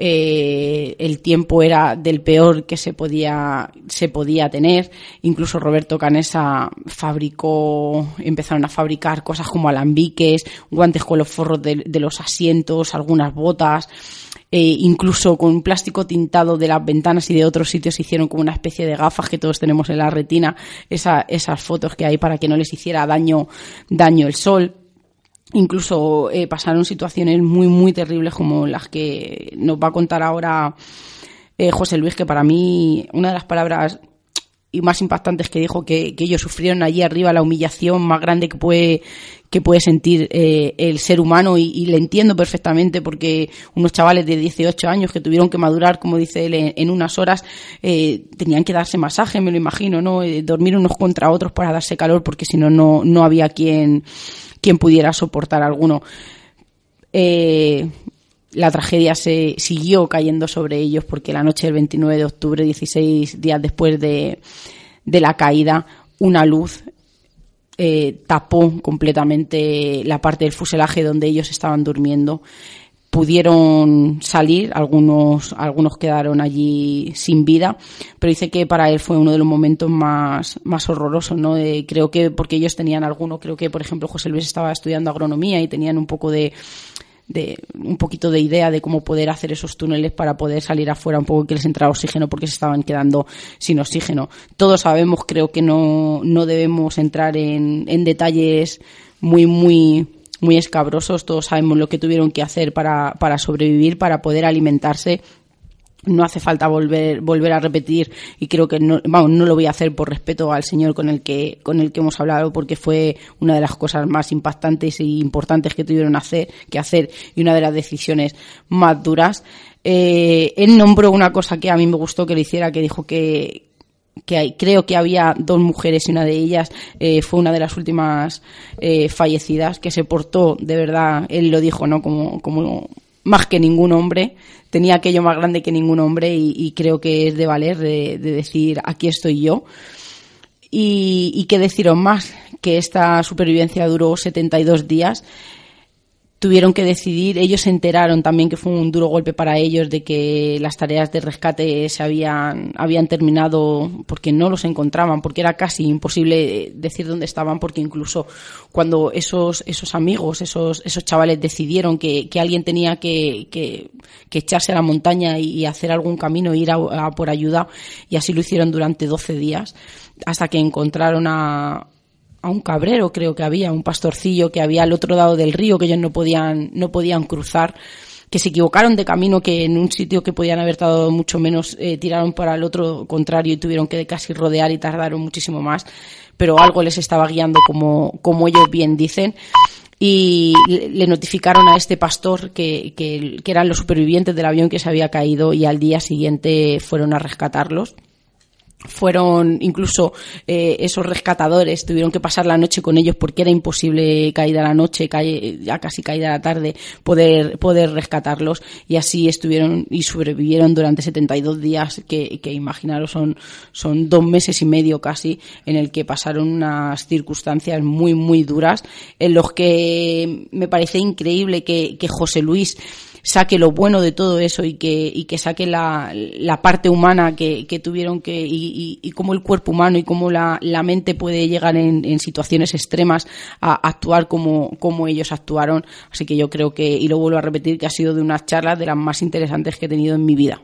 eh, el tiempo era del peor que se podía, se podía tener. Incluso Roberto Canesa fabricó, empezaron a fabricar cosas como alambiques, guantes con los forros de, los asientos, algunas botas. Eh, incluso con plástico tintado de las ventanas y de otros sitios hicieron como una especie de gafas que todos tenemos en la retina, esas fotos que hay para que no les hiciera daño, daño el sol. Incluso eh, pasaron situaciones muy, muy terribles como las que nos va a contar ahora eh, José Luis, que para mí una de las palabras y más impactantes que dijo que, ellos sufrieron allí arriba la humillación más grande que puede que puede sentir eh, el ser humano y, le entiendo perfectamente porque unos chavales de 18 años que tuvieron que madurar, como dice él, en, unas horas, tenían que darse masaje, me lo imagino, ¿no? dormir unos contra otros para darse calor porque si no, no había quien quien pudiera soportar alguno. Eh, la tragedia se siguió cayendo sobre ellos porque la noche del 29 de octubre, 16 días después de, la caída, una luz eh, tapó completamente la parte del fuselaje donde ellos estaban durmiendo pudieron salir, algunos, algunos quedaron allí sin vida, pero dice que para él fue uno de los momentos más, más horrorosos, ¿no? creo que porque ellos tenían alguno, creo que por ejemplo José Luis estaba estudiando agronomía y tenían un poco de, de un poquito de idea de cómo poder hacer esos túneles para poder salir afuera un poco que les entrara oxígeno porque se estaban quedando sin oxígeno. Todos sabemos, creo que no, no debemos entrar en, en detalles muy, muy muy escabrosos, todos sabemos lo que tuvieron que hacer para, para sobrevivir, para poder alimentarse. No hace falta volver volver a repetir y creo que no vamos no lo voy a hacer por respeto al señor con el que con el que hemos hablado porque fue una de las cosas más impactantes e importantes que tuvieron hacer que hacer y una de las decisiones más duras. Eh, él nombró una cosa que a mí me gustó que le hiciera que dijo que que creo que había dos mujeres y una de ellas eh, fue una de las últimas eh, fallecidas que se portó de verdad él lo dijo no como como más que ningún hombre tenía aquello más grande que ningún hombre y, creo que es de valer de, decir aquí estoy yo y, y qué deciros más que esta supervivencia duró 72 días tuvieron que decidir, ellos se enteraron también que fue un duro golpe para ellos de que las tareas de rescate se habían, habían terminado porque no los encontraban, porque era casi imposible decir dónde estaban, porque incluso cuando esos, esos amigos, esos, esos chavales decidieron que, que alguien tenía que, que, echarse a la montaña y, hacer algún camino, ir a, por ayuda, y así lo hicieron durante 12 días, hasta que encontraron a, a un cabrero, creo que había, un pastorcillo que había al otro lado del río que ellos no podían, no podían cruzar, que se equivocaron de camino, que en un sitio que podían haber estado mucho menos eh, tiraron para el otro contrario y tuvieron que casi rodear y tardaron muchísimo más, pero algo les estaba guiando como, como ellos bien dicen. Y le notificaron a este pastor que, que, que, eran los supervivientes del avión que se había caído y al día siguiente fueron a rescatarlos fueron incluso eh, esos rescatadores tuvieron que pasar la noche con ellos porque era imposible caída la noche ya casi caída la tarde poder poder rescatarlos. Y así estuvieron y sobrevivieron durante 72 días que, que imaginaros son son dos meses y medio casi en el que pasaron unas circunstancias muy muy duras en los que me parece increíble que, que José Luis saque lo bueno de todo eso y que, y que saque la, la parte humana que, que tuvieron que, y, y, cómo el cuerpo humano y cómo la, la mente puede llegar en, en, situaciones extremas a actuar como, como ellos actuaron. Así que yo creo que, y lo vuelvo a repetir, que ha sido de unas charlas de las más interesantes que he tenido en mi vida.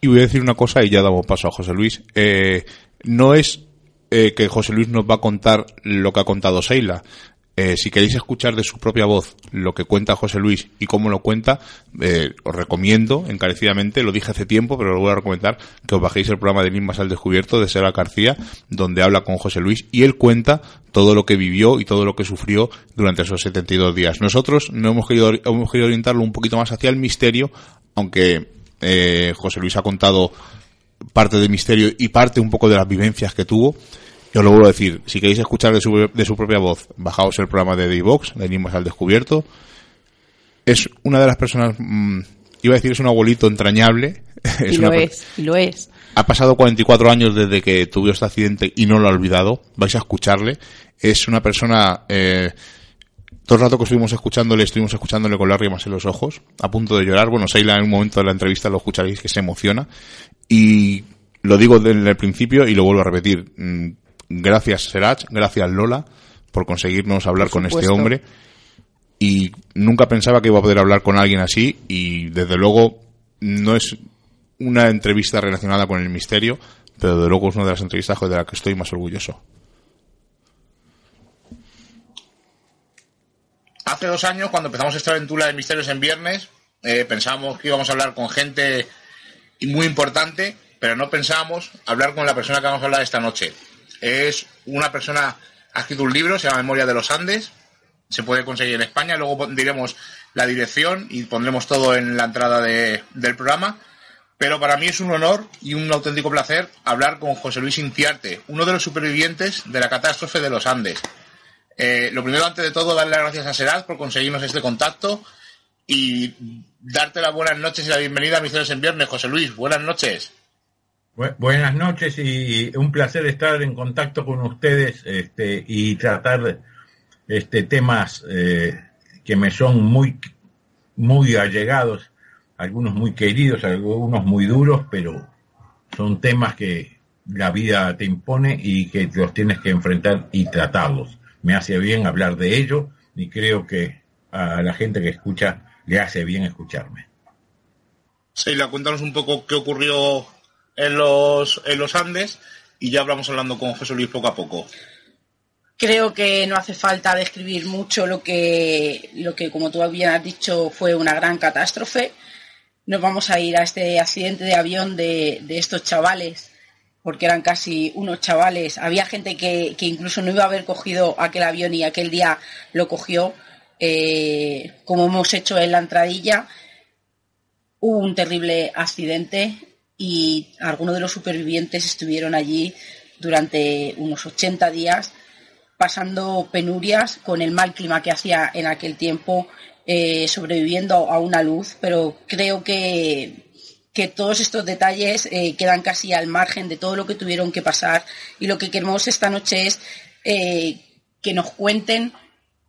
Y voy a decir una cosa y ya damos paso a José Luis. Eh, no es eh, que José Luis nos va a contar lo que ha contado Seila, eh, si queréis escuchar de su propia voz lo que cuenta José Luis y cómo lo cuenta, eh, os recomiendo encarecidamente, lo dije hace tiempo, pero lo voy a recomendar, que os bajéis el programa de Enigmas al Descubierto de Sera García, donde habla con José Luis y él cuenta todo lo que vivió y todo lo que sufrió durante esos 72 días. Nosotros no hemos querido, hemos querido orientarlo un poquito más hacia el misterio, aunque eh, José Luis ha contado parte del misterio y parte un poco de las vivencias que tuvo. Yo lo vuelvo a decir, si queréis escuchar de su, de su propia voz, bajaos el programa de D-Box, al Descubierto. Es una de las personas, mm, iba a decir, es un abuelito entrañable. y lo es, y lo es. Ha pasado 44 años desde que tuvo este accidente y no lo ha olvidado. Vais a escucharle. Es una persona, eh, todo el rato que estuvimos escuchándole, estuvimos escuchándole con lágrimas en los ojos, a punto de llorar. Bueno, Seila en un momento de la entrevista lo escucharéis que se emociona. Y lo digo desde el principio y lo vuelvo a repetir. Gracias Serach, gracias Lola por conseguirnos hablar con este hombre. Y nunca pensaba que iba a poder hablar con alguien así y desde luego no es una entrevista relacionada con el misterio, pero desde luego es una de las entrevistas de las que estoy más orgulloso. Hace dos años, cuando empezamos esta aventura de misterios en viernes, eh, pensábamos que íbamos a hablar con gente muy importante, pero no pensábamos hablar con la persona que vamos a hablar esta noche. Es una persona, ha escrito un libro, se llama Memoria de los Andes, se puede conseguir en España, luego diremos la dirección y pondremos todo en la entrada del programa. Pero para mí es un honor y un auténtico placer hablar con José Luis Inciarte, uno de los supervivientes de la catástrofe de los Andes. Eh, lo primero, antes de todo, darle las gracias a Serad por conseguirnos este contacto y darte las buenas noches y la bienvenida a Misiones en Viernes. José Luis, buenas noches. Buenas noches y un placer estar en contacto con ustedes este, y tratar este, temas eh, que me son muy, muy allegados, algunos muy queridos, algunos muy duros, pero son temas que la vida te impone y que los tienes que enfrentar y tratarlos. Me hace bien hablar de ello y creo que a la gente que escucha le hace bien escucharme. Seila, cuéntanos un poco qué ocurrió en los, en los Andes y ya vamos hablando con José Luis poco a poco. Creo que no hace falta describir mucho lo que, lo que, como tú bien has dicho, fue una gran catástrofe. Nos vamos a ir a este accidente de avión de, de estos chavales, porque eran casi unos chavales. Había gente que, que, incluso no iba a haber cogido aquel avión y aquel día lo cogió, eh, como hemos hecho en la entradilla. Hubo un terrible accidente y algunos de los supervivientes estuvieron allí durante unos 80 días pasando penurias con el mal clima que hacía en aquel tiempo, eh, sobreviviendo a una luz, pero creo que, que todos estos detalles eh, quedan casi al margen de todo lo que tuvieron que pasar. Y lo que queremos esta noche es eh, que nos cuenten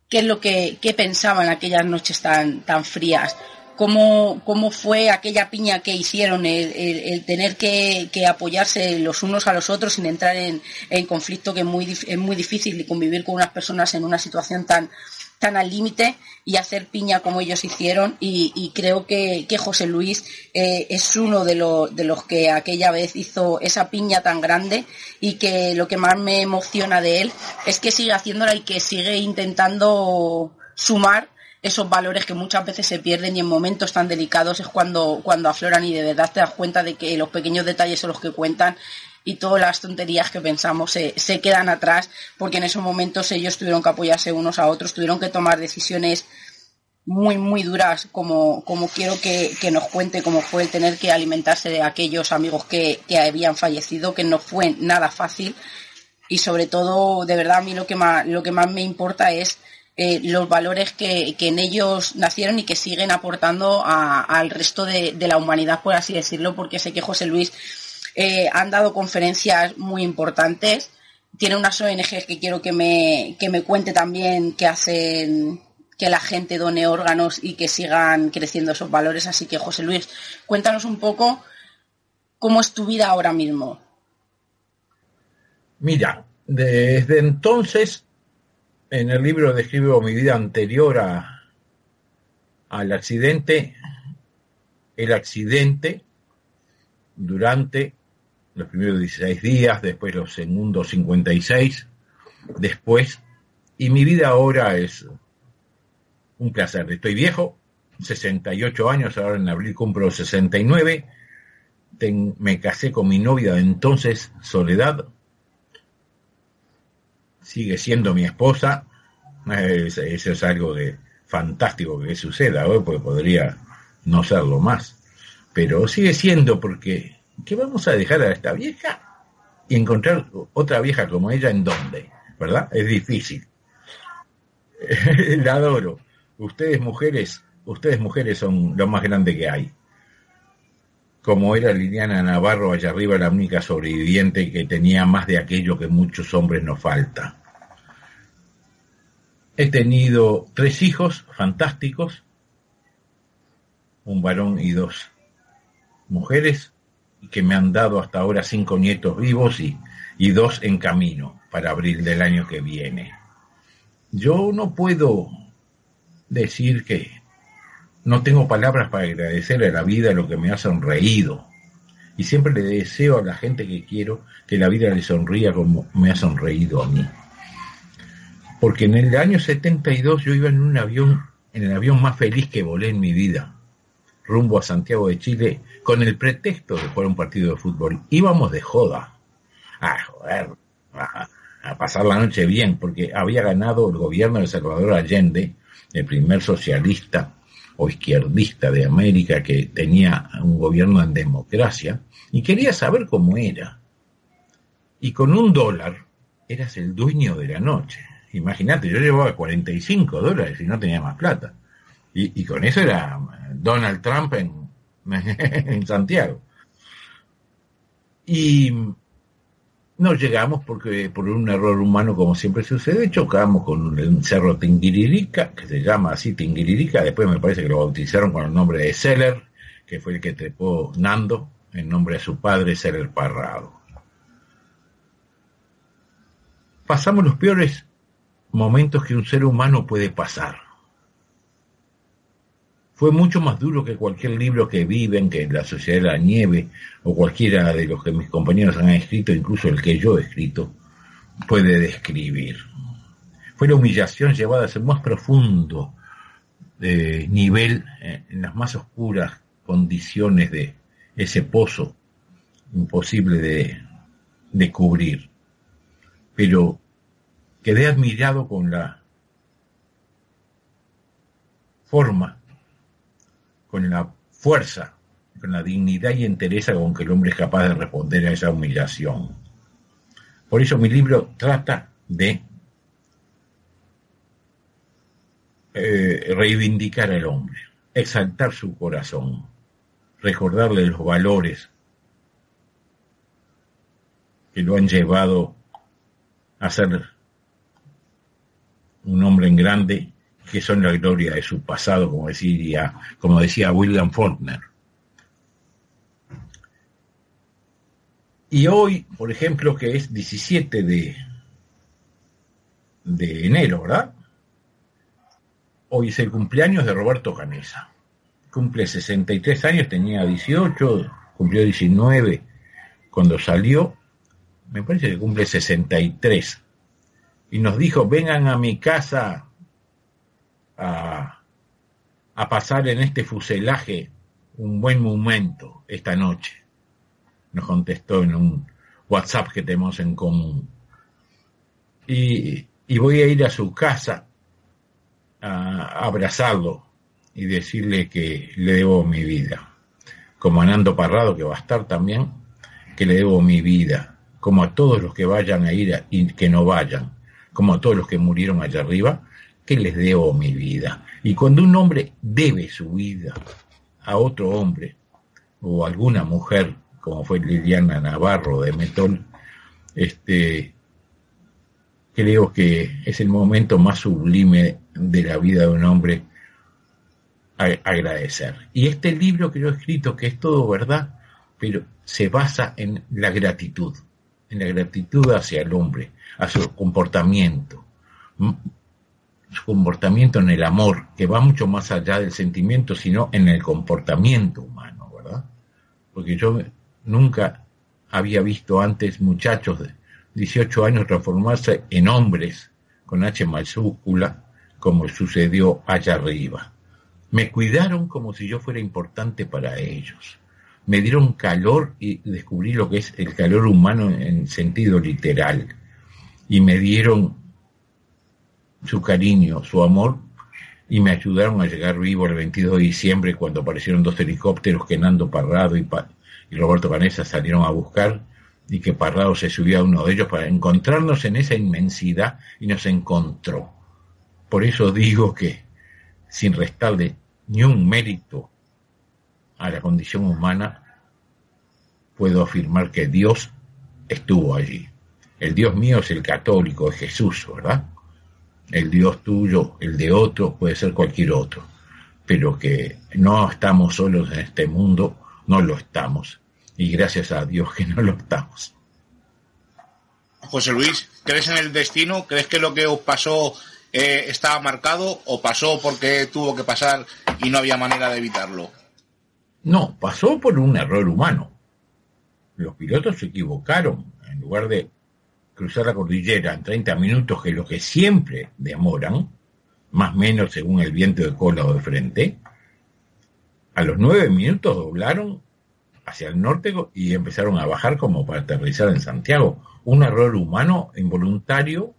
qué es lo que qué pensaba en aquellas noches tan, tan frías cómo, cómo fue aquella piña que hicieron, el, tener que, apoyarse los unos a los otros sin entrar en, conflicto, que es muy, es muy difícil convivir con unas personas en una situación tan, tan al límite y hacer piña como ellos hicieron. Y, creo que, José Luis eh, es uno de, de los que aquella vez hizo esa piña tan grande y que lo que más me emociona de él es que sigue haciéndola y que sigue intentando sumar esos valores que muchas veces se pierden y en momentos tan delicados es cuando, cuando afloran y de verdad te das cuenta de que los pequeños detalles son los que cuentan y todas las tonterías que pensamos se, se quedan atrás porque en esos momentos ellos tuvieron que apoyarse unos a otros, tuvieron que tomar decisiones muy, muy duras, como, como quiero que, nos cuente cómo fue el tener que alimentarse de aquellos amigos que, que, habían fallecido, que no fue nada fácil. Y sobre todo, de verdad, a mí lo que más, lo que más me importa es eh, los valores que, en ellos nacieron y que siguen aportando al resto de, la humanidad, por así decirlo, porque sé que José Luis eh, han dado conferencias muy importantes. Tiene unas ONGs que quiero que me, que me cuente también que hacen que la gente done órganos y que sigan creciendo esos valores. Así que, José Luis, cuéntanos un poco cómo es tu vida ahora mismo. Mira, desde entonces en el libro describo mi vida anterior a, al accidente, el accidente durante los primeros 16 días, después los segundos 56, después, y mi vida ahora es un placer. Estoy viejo, 68 años, ahora en abril cumplo 69, me casé con mi novia entonces, Soledad, sigue siendo mi esposa. Eso es, algo de fantástico que suceda hoy, porque podría no serlo más. Pero sigue siendo porque, ¿qué vamos a dejar a esta vieja? Y encontrar otra vieja como ella en dónde, ¿verdad? Es difícil. La adoro. Ustedes mujeres, ustedes mujeres son lo más grande que hay como era Liliana Navarro allá arriba, la única sobreviviente que tenía más de aquello que muchos hombres nos falta. He tenido tres hijos fantásticos, un varón y dos mujeres, que me han dado hasta ahora cinco nietos vivos y, y dos en camino para abril del año que viene. Yo no puedo decir que no tengo palabras para agradecerle a la vida lo que me ha sonreído. Y siempre le deseo a la gente que quiero que la vida le sonría como me ha sonreído a mí. Porque en el año 72 yo iba en un avión, en el avión más feliz que volé en mi vida, rumbo a Santiago de Chile, con el pretexto de jugar un partido de fútbol. Íbamos de joda. Ah, joder, a, a pasar la noche bien, porque había ganado el gobierno de Salvador Allende, el primer socialista o izquierdista de América que tenía un gobierno en democracia y quería saber cómo era. Y con un dólar eras el dueño de la noche. Imagínate, yo llevaba 45 dólares y no tenía más plata. Y, con eso era Donald Trump en, en Santiago. Y no llegamos porque por un error humano, como siempre sucede, chocamos con el cerro Tinguiririca, que se llama así Tinguiririca, después me parece que lo bautizaron con el nombre de Seller, que fue el que trepó Nando, en nombre de su padre, Seller Parrado. Pasamos los peores momentos que un ser humano puede pasar fue mucho más duro que cualquier libro que viven, que La Sociedad de la Nieve, o cualquiera de los que mis compañeros han escrito, incluso el que yo he escrito, puede describir. Fue la humillación llevada a ser más profundo de nivel, eh, en las más oscuras condiciones de ese pozo imposible de, de cubrir. Pero quedé admirado con la forma con la fuerza, con la dignidad y entereza con que el hombre es capaz de responder a esa humillación. Por eso mi libro trata de eh, reivindicar al hombre, exaltar su corazón, recordarle los valores que lo han llevado a ser un hombre en grande que son la gloria de su pasado, como decía, como decía William Faulkner. Y hoy, por ejemplo, que es 17 de, de enero, ¿verdad? Hoy es el cumpleaños de Roberto Canesa. Cumple 63 años, tenía 18, cumplió 19 cuando salió. Me parece que cumple 63. Y nos dijo, vengan a mi casa a, pasar en este fuselaje un buen momento esta noche. Nos contestó en un WhatsApp que tenemos en común. Y, y voy a ir a su casa a abrazarlo y decirle que le debo mi vida. Como a Nando Parrado, que va a estar también, que le debo mi vida. Como a todos los que vayan a ir y que no vayan. Como a todos los que murieron allá arriba, que les debo mi vida. Y cuando un hombre debe su vida a otro hombre o alguna mujer, como fue Liliana Navarro de Metol, este, creo que es el momento más sublime de la vida de un hombre agradecer. Y este libro que yo he escrito, que es todo verdad, pero se basa en la gratitud, en la gratitud hacia el hombre, a su comportamiento, su comportamiento en el amor, que va mucho más allá del sentimiento, sino en el comportamiento humano, ¿verdad? Porque yo nunca había visto antes muchachos de 18 años transformarse en hombres con H mayúscula, como sucedió allá arriba. Me cuidaron como si yo fuera importante para ellos. Me dieron calor y descubrí lo que es el calor humano en sentido literal. Y me dieron su cariño, su amor, y me ayudaron a llegar vivo el 22 de diciembre cuando aparecieron dos helicópteros que Nando Parrado y, y Roberto Canesa salieron a buscar y que Parrado se subió a uno de ellos para encontrarnos en esa inmensidad y nos encontró. Por eso digo que, sin restarle ni un mérito a la condición humana, puedo afirmar que Dios estuvo allí. El Dios mío es el católico, es Jesús, ¿verdad? El Dios tuyo, el de otro, puede ser cualquier otro. Pero que no estamos solos en este mundo, no lo estamos y gracias a Dios que no lo estamos. José Luis, ¿crees en el destino? ¿Crees que lo que os pasó eh, estaba marcado o pasó porque tuvo que pasar y no había manera de evitarlo? No, pasó por un error humano. Los pilotos se equivocaron. En lugar de cruzar la cordillera en 30 minutos, que es lo que siempre demoran, más o menos según el viento de cola o de frente, a los nueve minutos doblaron hacia el norte y empezaron a bajar como para aterrizar en Santiago. Un error humano involuntario,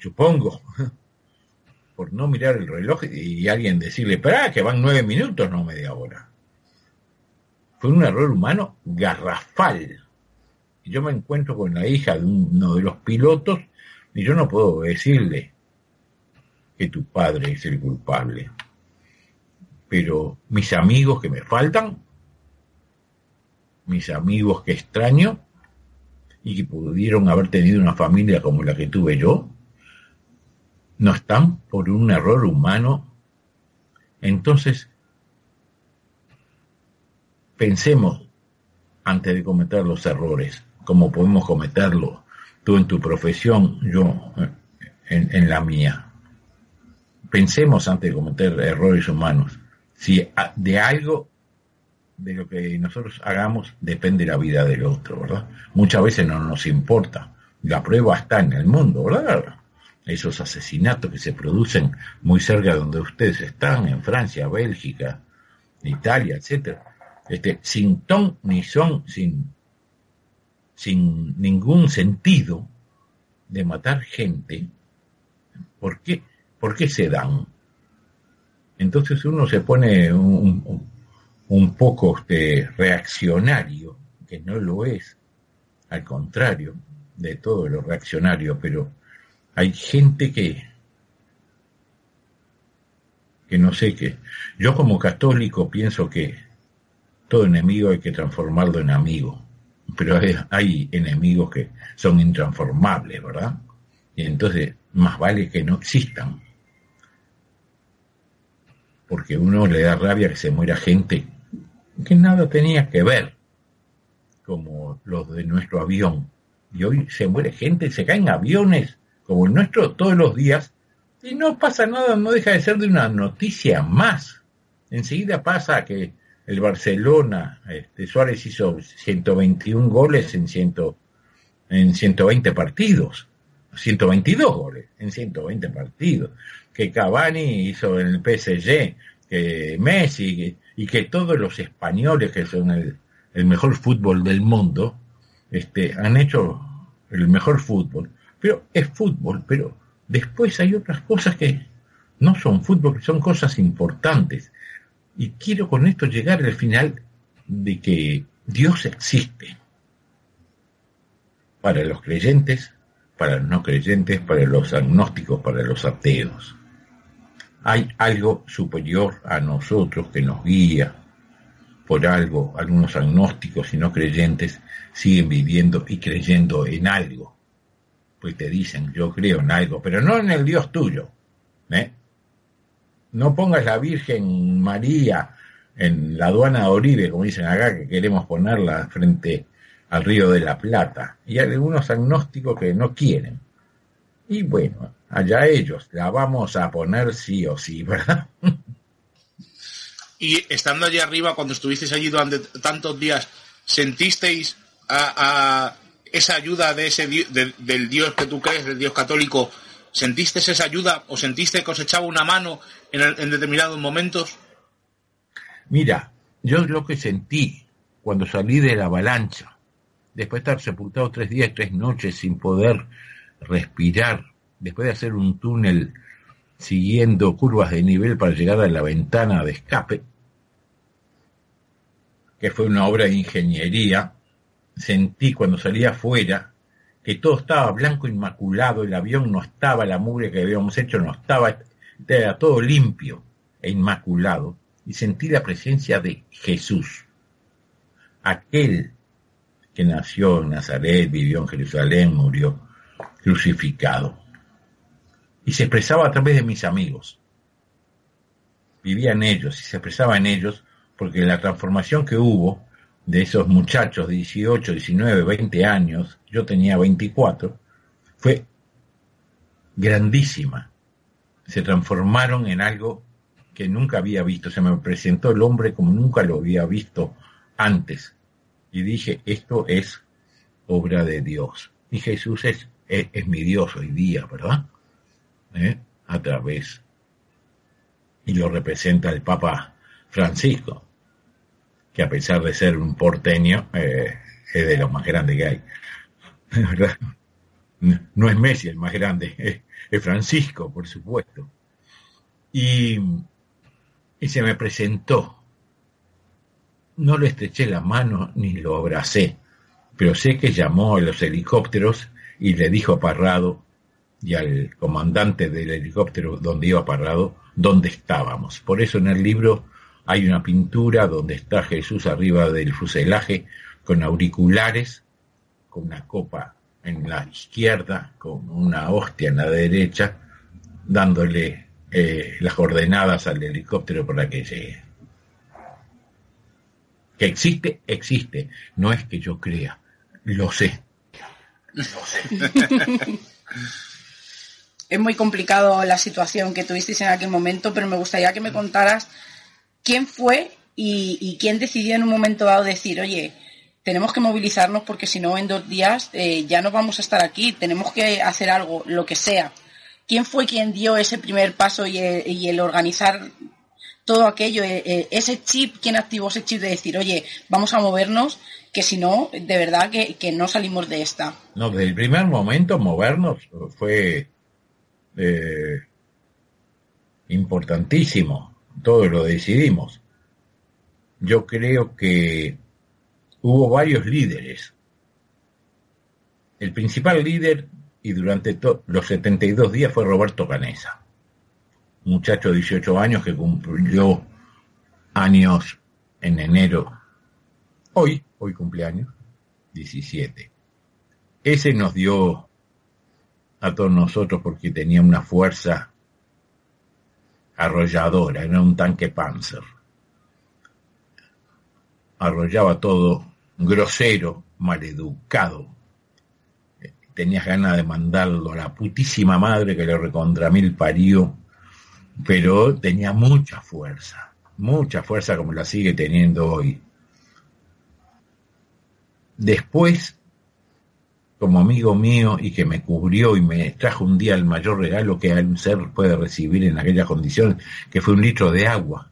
supongo, por no mirar el reloj y alguien decirle, espera, que van nueve minutos, no media hora. Fue un error humano garrafal. Yo me encuentro con la hija de uno de los pilotos y yo no puedo decirle que tu padre es el culpable. Pero mis amigos que me faltan mis amigos que extraño y que pudieron haber tenido una familia como la que tuve yo, no están por un error humano. Entonces, pensemos antes de cometer los errores, como podemos cometerlo tú en tu profesión, yo en, en la mía. Pensemos antes de cometer errores humanos. Si de algo de lo que nosotros hagamos depende la vida del otro, ¿verdad? Muchas veces no nos importa. La prueba está en el mundo, ¿verdad? Esos asesinatos que se producen muy cerca de donde ustedes están, en Francia, Bélgica, Italia, etcétera, este, sin ton ni son, sin, sin ningún sentido de matar gente, ¿por qué, ¿por qué se dan? Entonces uno se pone un, un poco este, reaccionario, que no lo es, al contrario de todo lo reaccionario, pero hay gente que, que no sé qué. Yo como católico pienso que todo enemigo hay que transformarlo en amigo, pero hay, enemigos que son intransformables, ¿verdad? Y entonces, más vale que no existan. Porque uno le da rabia que se muera gente que nada tenía que ver, como los de nuestro avión. Y hoy se muere gente, se caen aviones, como el nuestro, todos los días, y no pasa nada, no deja de ser de una noticia más. Enseguida pasa que el Barcelona, este, Suárez hizo 121 goles en, ciento, en 120 partidos, 122 goles en 120 partidos, que Cavani hizo en el PSG, que Messi, y que todos los españoles que son el, el mejor fútbol del mundo, este, han hecho el mejor fútbol. Pero es fútbol, pero después hay otras cosas que no son fútbol, son cosas importantes. Y quiero con esto llegar al final de que Dios existe para los creyentes, para los no creyentes, para los agnósticos, para los ateos. Hay algo superior a nosotros que nos guía. Por algo, algunos agnósticos y no creyentes siguen viviendo y creyendo en algo. Pues te dicen, yo creo en algo, pero no en el Dios tuyo. ¿eh? No pongas la Virgen María en la aduana de Oribe, como dicen acá, que queremos ponerla frente al río de la Plata. Y hay algunos agnósticos que no quieren. Y bueno, allá ellos, la vamos a poner sí o sí, ¿verdad? Y estando allí arriba, cuando estuvisteis allí durante tantos días, ¿sentisteis a, esa ayuda de ese del Dios que tú crees, del Dios católico? ¿Sentiste esa ayuda o sentiste que os echaba una mano en, determinados momentos? Mira, yo lo que sentí cuando salí de la avalancha, después de estar sepultado tres días tres noches sin poder respirar, después de hacer un túnel siguiendo curvas de nivel para llegar a la ventana de escape, que fue una obra de ingeniería, sentí cuando salí afuera que todo estaba blanco inmaculado, el avión no estaba, la mugre que habíamos hecho no estaba, era todo limpio e inmaculado, y sentí la presencia de Jesús, aquel que nació en Nazaret, vivió en Jerusalén, murió crucificado. Y se expresaba a través de mis amigos. Vivía en ellos y se expresaba en ellos porque la transformación que hubo de esos muchachos de 18, 19, 20 años, yo tenía 24, fue grandísima. Se transformaron en algo que nunca había visto. Se me presentó el hombre como nunca lo había visto antes. Y dije, esto es obra de Dios. Y Jesús es es, mi Dios hoy día, ¿verdad? ¿Eh? A través. Y lo representa el Papa Francisco, que a pesar de ser un porteño, eh, es de los más grandes que hay. ¿verdad? No es Messi el más grande, es, Francisco, por supuesto. Y, y se me presentó. No le estreché la mano ni lo abracé, pero sé que llamó a los helicópteros y le dijo a Parrado y al comandante del helicóptero donde iba Parrado dónde estábamos. Por eso en el libro hay una pintura donde está Jesús arriba del fuselaje con auriculares, con una copa en la izquierda, con una hostia en la derecha, dándole eh, las coordenadas al helicóptero para que llegue. Que existe, existe. No es que yo crea, lo sé. es muy complicado la situación que tuvisteis en aquel momento, pero me gustaría que me contaras quién fue y, quién decidió en un momento dado decir, oye, tenemos que movilizarnos porque si no en dos días eh, ya no vamos a estar aquí, tenemos que hacer algo, lo que sea. ¿Quién fue quien dio ese primer paso y el, organizar todo aquello, eh, eh, ese chip, quién activó ese chip de decir, oye, vamos a movernos que si no, de verdad que, no salimos de esta. No, desde el primer momento movernos fue eh, importantísimo, todo lo decidimos. Yo creo que hubo varios líderes. El principal líder y durante los 72 días fue Roberto Canesa, muchacho de 18 años que cumplió años en enero. Hoy, hoy cumpleaños, 17. Ese nos dio a todos nosotros porque tenía una fuerza arrolladora, era un tanque Panzer. Arrollaba todo, grosero, maleducado. Tenías ganas de mandarlo a la putísima madre que le recontra mil parió, pero tenía mucha fuerza, mucha fuerza como la sigue teniendo hoy. Después como amigo mío y que me cubrió y me trajo un día el mayor regalo que un ser puede recibir en aquella condición, que fue un litro de agua.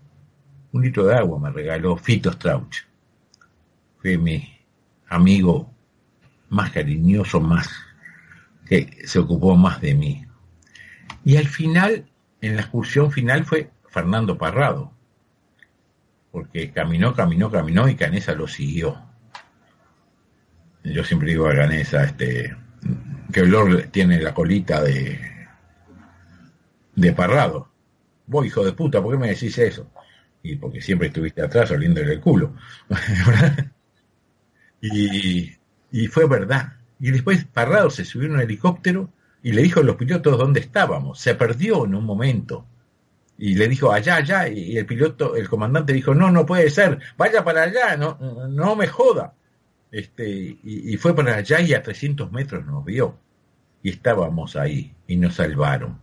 Un litro de agua me regaló Fito Strauch. Fue mi amigo más cariñoso, más que se ocupó más de mí. Y al final, en la excursión final fue Fernando Parrado, porque caminó, caminó, caminó y Canesa lo siguió yo siempre digo a Ganesa, este, que el tiene la colita de, de parrado. Vos, hijo de puta, ¿por qué me decís eso? Y porque siempre estuviste atrás oliéndole el culo. y, y fue verdad. Y después Parrado se subió en un helicóptero y le dijo a los pilotos dónde estábamos. Se perdió en un momento. Y le dijo allá, allá. Y el piloto, el comandante dijo, no, no puede ser. Vaya para allá, no, no me joda. Este, y, fue para allá y a 300 metros nos vio. Y estábamos ahí y nos salvaron.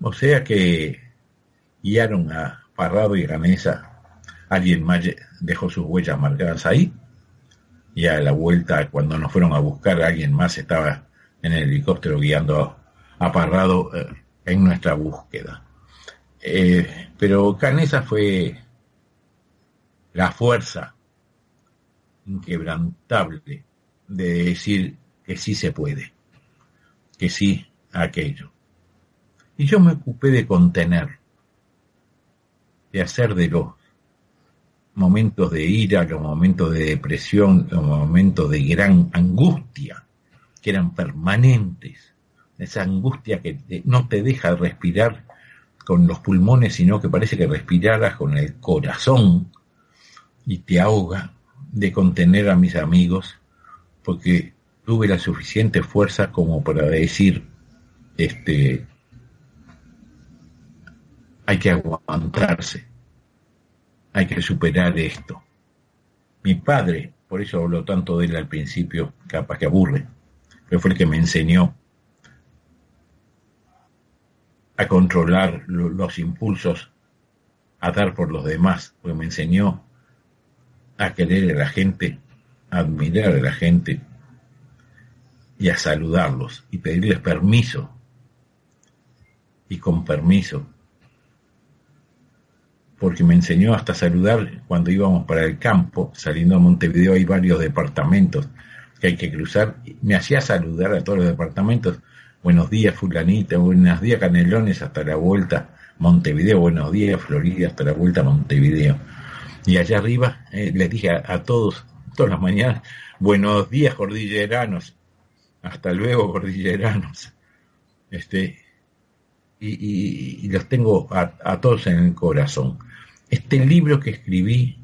O sea que guiaron a Parrado y Ganesa. Alguien más dejó sus huellas marcadas ahí. Y a la vuelta, cuando nos fueron a buscar, alguien más estaba en el helicóptero guiando a, Parrado eh, en nuestra búsqueda. Eh, pero Canesa fue la fuerza inquebrantable de decir que sí se puede, que sí aquello. Y yo me ocupé de contener, de hacer de los momentos de ira, los momentos de depresión, los momentos de gran angustia, que eran permanentes, esa angustia que no te deja respirar con los pulmones, sino que parece que respiraras con el corazón y te ahoga, de contener a mis amigos porque tuve la suficiente fuerza como para decir, este, hay que aguantarse, hay que superar esto. Mi padre, por eso habló tanto de él al principio, capaz que aburre, pero fue el que me enseñó a controlar los impulsos, a dar por los demás, porque me enseñó a querer a la gente, a admirar a la gente y a saludarlos y pedirles permiso. Y con permiso. Porque me enseñó hasta saludar cuando íbamos para el campo, saliendo a Montevideo hay varios departamentos que hay que cruzar. Me hacía saludar a todos los departamentos. Buenos días, fulanita, buenos días, Canelones, hasta la vuelta, Montevideo, buenos días, Florida, hasta la vuelta, Montevideo y allá arriba eh, les dije a, todos, todas las mañanas, buenos días cordilleranos, hasta luego cordilleranos. Este, y, los tengo a, a, todos en el corazón. Este libro que escribí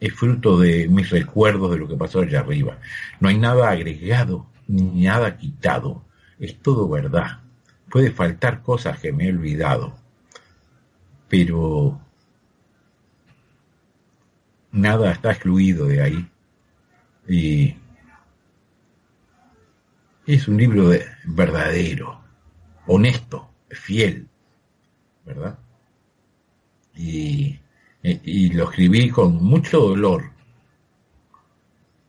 es fruto de mis recuerdos de lo que pasó allá arriba. No hay nada agregado ni nada quitado. Es todo verdad. Puede faltar cosas que me he olvidado. Pero nada está excluido de ahí. Y es un libro de, verdadero, honesto, fiel, ¿verdad? Y, lo escribí con mucho dolor,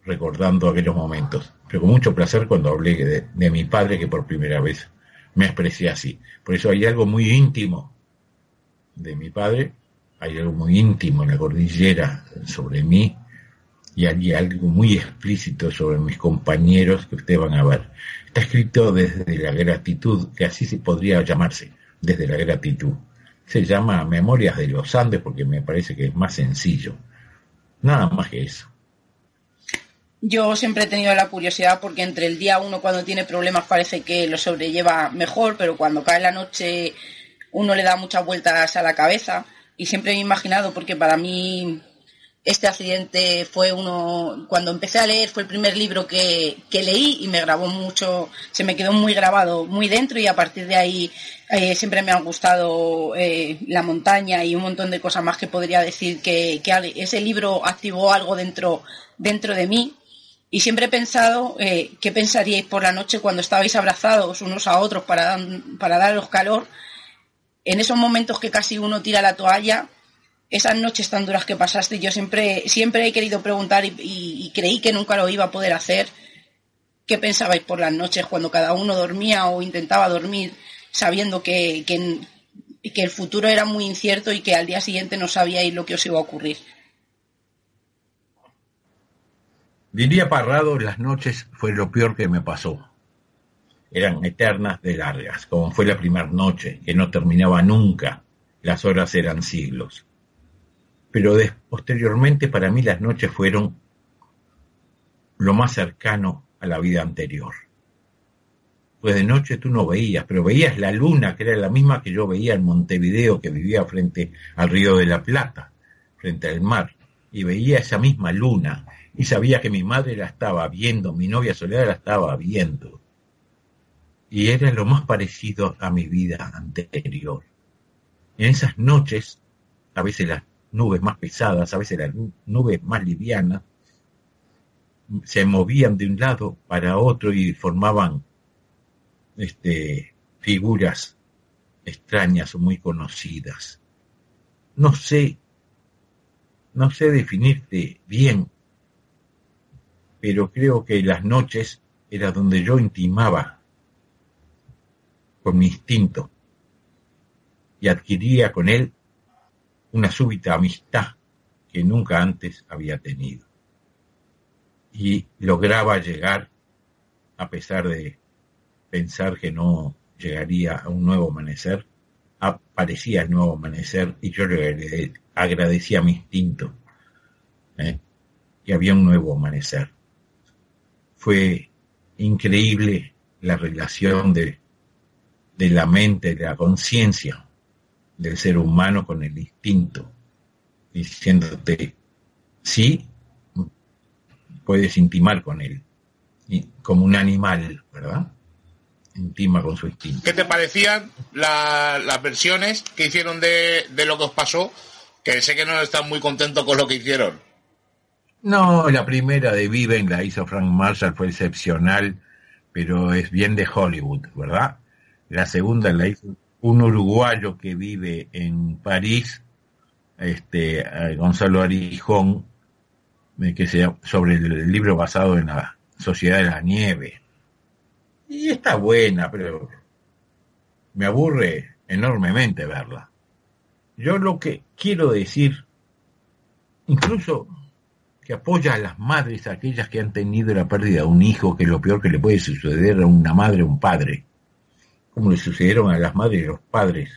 recordando aquellos momentos, pero con mucho placer cuando hablé de, de mi padre que por primera vez me expresé así. Por eso hay algo muy íntimo de mi padre hay algo muy íntimo en la cordillera sobre mí y hay algo muy explícito sobre mis compañeros que ustedes van a ver. Está escrito desde la gratitud, que así se podría llamarse, desde la gratitud. Se llama Memorias de los Andes porque me parece que es más sencillo. Nada más que eso. Yo siempre he tenido la curiosidad porque entre el día uno cuando tiene problemas parece que lo sobrelleva mejor, pero cuando cae la noche uno le da muchas vueltas a la cabeza y siempre me he imaginado, porque para mí este accidente fue uno, cuando empecé a leer fue el primer libro que, leí y me grabó mucho, se me quedó muy grabado, muy dentro y a partir de ahí eh, siempre me han gustado eh, la montaña y un montón de cosas más que podría decir que, ese libro activó algo dentro, dentro de mí. Y siempre he pensado eh, qué pensaríais por la noche cuando estabais abrazados unos a otros para, para daros calor. En esos momentos que casi uno tira la toalla, esas noches tan duras que pasaste, yo siempre, siempre he querido preguntar y, creí que nunca lo iba a poder hacer. ¿Qué pensabais por las noches cuando cada uno dormía o intentaba dormir sabiendo que, que, el futuro era muy incierto y que al día siguiente no sabíais lo que os iba a ocurrir? Diría Parrado, las noches fue lo peor que me pasó. Eran eternas de largas, como fue la primera noche, que no terminaba nunca. Las horas eran siglos pero posteriormente para mí las noches fueron lo más cercano a la vida anterior. Pues de noche tú no veías, pero veías la luna, que era la misma que yo veía en Montevideo, que vivía frente al río de la Plata, frente al mar, y veía esa misma luna, y sabía que mi madre la estaba viendo, mi novia Soledad la estaba viendo. Y era lo más parecido a mi vida anterior. En esas noches, a veces las nubes más pesadas, a veces las nubes más livianas, se movían de un lado para otro y formaban este, figuras extrañas o muy conocidas. No sé, no sé definirte bien, pero creo que las noches era donde yo intimaba con mi instinto y adquiría con él una súbita amistad que nunca antes había tenido. Y lograba llegar, a pesar de pensar que no llegaría a un nuevo amanecer, aparecía el nuevo amanecer y yo le agradecía mi instinto ¿eh? que había un nuevo amanecer. Fue increíble la relación de, de la mente, de la conciencia del ser humano con el instinto, diciéndote, sí, puedes intimar con él, como un animal, ¿verdad? Intima con su instinto. ¿Qué te parecían las versiones que hicieron de, de lo que os pasó? Que sé que no están muy contentos con lo que hicieron. No, la primera de Viven la hizo Frank Marshall, fue excepcional, pero es bien de Hollywood, ¿verdad? La segunda la hizo un uruguayo que vive en París, este, eh, Gonzalo Arijón, eh, que se, sobre el libro basado en la Sociedad de la Nieve. Y está buena, pero me aburre enormemente verla. Yo lo que quiero decir, incluso que apoya a las madres, aquellas que han tenido la pérdida de un hijo, que es lo peor que le puede suceder a una madre o un padre como le sucedieron a las madres y los padres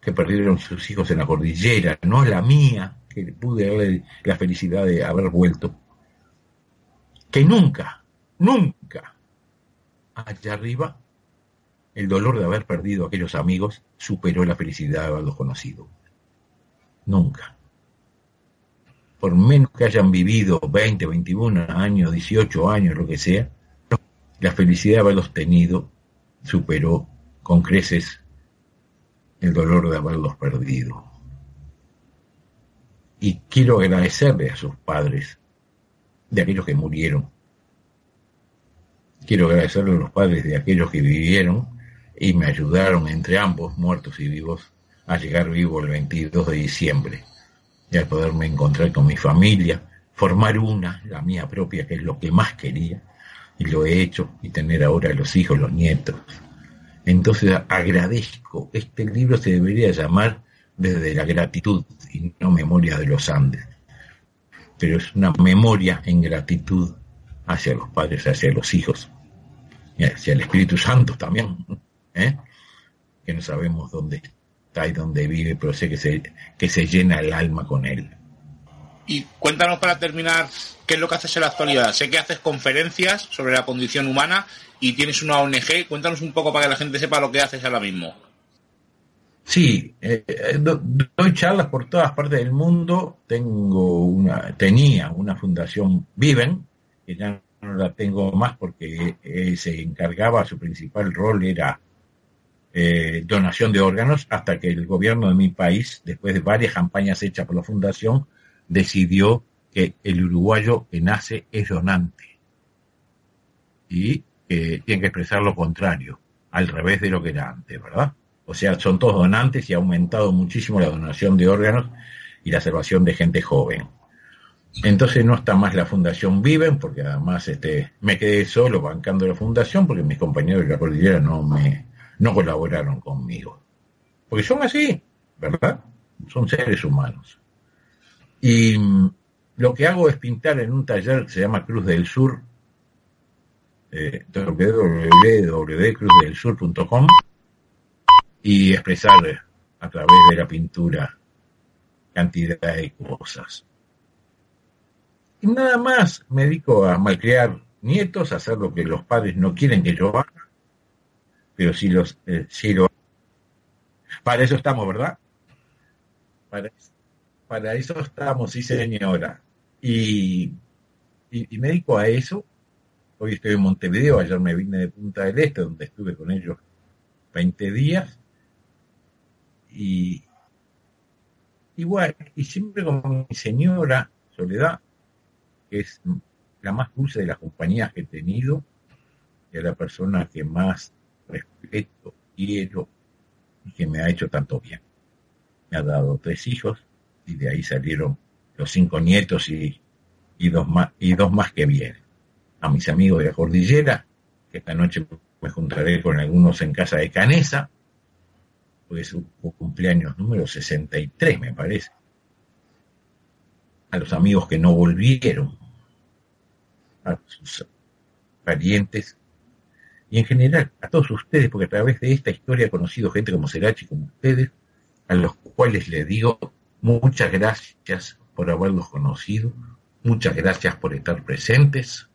que perdieron sus hijos en la cordillera, no la mía, que pude darle la felicidad de haber vuelto, que nunca, nunca, allá arriba, el dolor de haber perdido a aquellos amigos superó la felicidad de haberlos conocido. Nunca. Por menos que hayan vivido 20, 21 años, 18 años, lo que sea, la felicidad de haberlos tenido superó con creces el dolor de haberlos perdido. Y quiero agradecerle a sus padres, de aquellos que murieron. Quiero agradecerle a los padres de aquellos que vivieron y me ayudaron entre ambos, muertos y vivos, a llegar vivo el 22 de diciembre y a poderme encontrar con mi familia, formar una, la mía propia, que es lo que más quería, y lo he hecho y tener ahora los hijos, los nietos. Entonces agradezco, este libro se debería llamar desde la gratitud y no memoria de los Andes, pero es una memoria en gratitud hacia los padres, hacia los hijos y hacia el Espíritu Santo también, ¿eh? que no sabemos dónde está y dónde vive, pero sé que se, que se llena el alma con él. Y cuéntanos para terminar qué es lo que haces en la actualidad. Sé que haces conferencias sobre la condición humana y tienes una ONG. Cuéntanos un poco para que la gente sepa lo que haces ahora mismo. Sí, eh, eh, doy charlas por todas partes del mundo. Tengo una, tenía una fundación Viven, que ya no la tengo más porque eh, se encargaba, su principal rol era donación de órganos, hasta que el gobierno de mi país, después de varias campañas hechas por la fundación, decidió que el uruguayo que nace es donante y tiene que expresar lo contrario, al revés de lo que era antes, ¿verdad? O sea, son todos donantes y ha aumentado muchísimo la donación de órganos y la salvación de gente joven. Entonces no está más la fundación Viven, porque además este, me quedé solo bancando la fundación porque mis compañeros de la cordillera no me no colaboraron conmigo. Porque son así, ¿verdad? Son seres humanos. Y mm, lo que hago es pintar en un taller que se llama Cruz del Sur, eh, www.cruzdelsur.com y expresar a través de la pintura cantidad de cosas. Y nada más me dedico a malcriar nietos, a hacer lo que los padres no quieren que yo haga, pero si los eh, lo para eso estamos, ¿verdad? Para eso estamos, sí señora. Y, y, y, me dedico a eso. Hoy estoy en Montevideo, ayer me vine de Punta del Este, donde estuve con ellos 20 días y igual, y siempre con mi señora Soledad, que es la más dulce de las compañías que he tenido, y es la persona que más respeto, quiero y que me ha hecho tanto bien. Me ha dado tres hijos y de ahí salieron los cinco nietos y, y dos más y dos más que vienen. A mis amigos de la cordillera, que esta noche me juntaré con algunos en casa de Canesa, es su cumpleaños número 63, me parece. A los amigos que no volvieron, a sus parientes y en general a todos ustedes, porque a través de esta historia he conocido gente como Serachi, como ustedes, a los cuales les digo muchas gracias por haberlos conocido, muchas gracias por estar presentes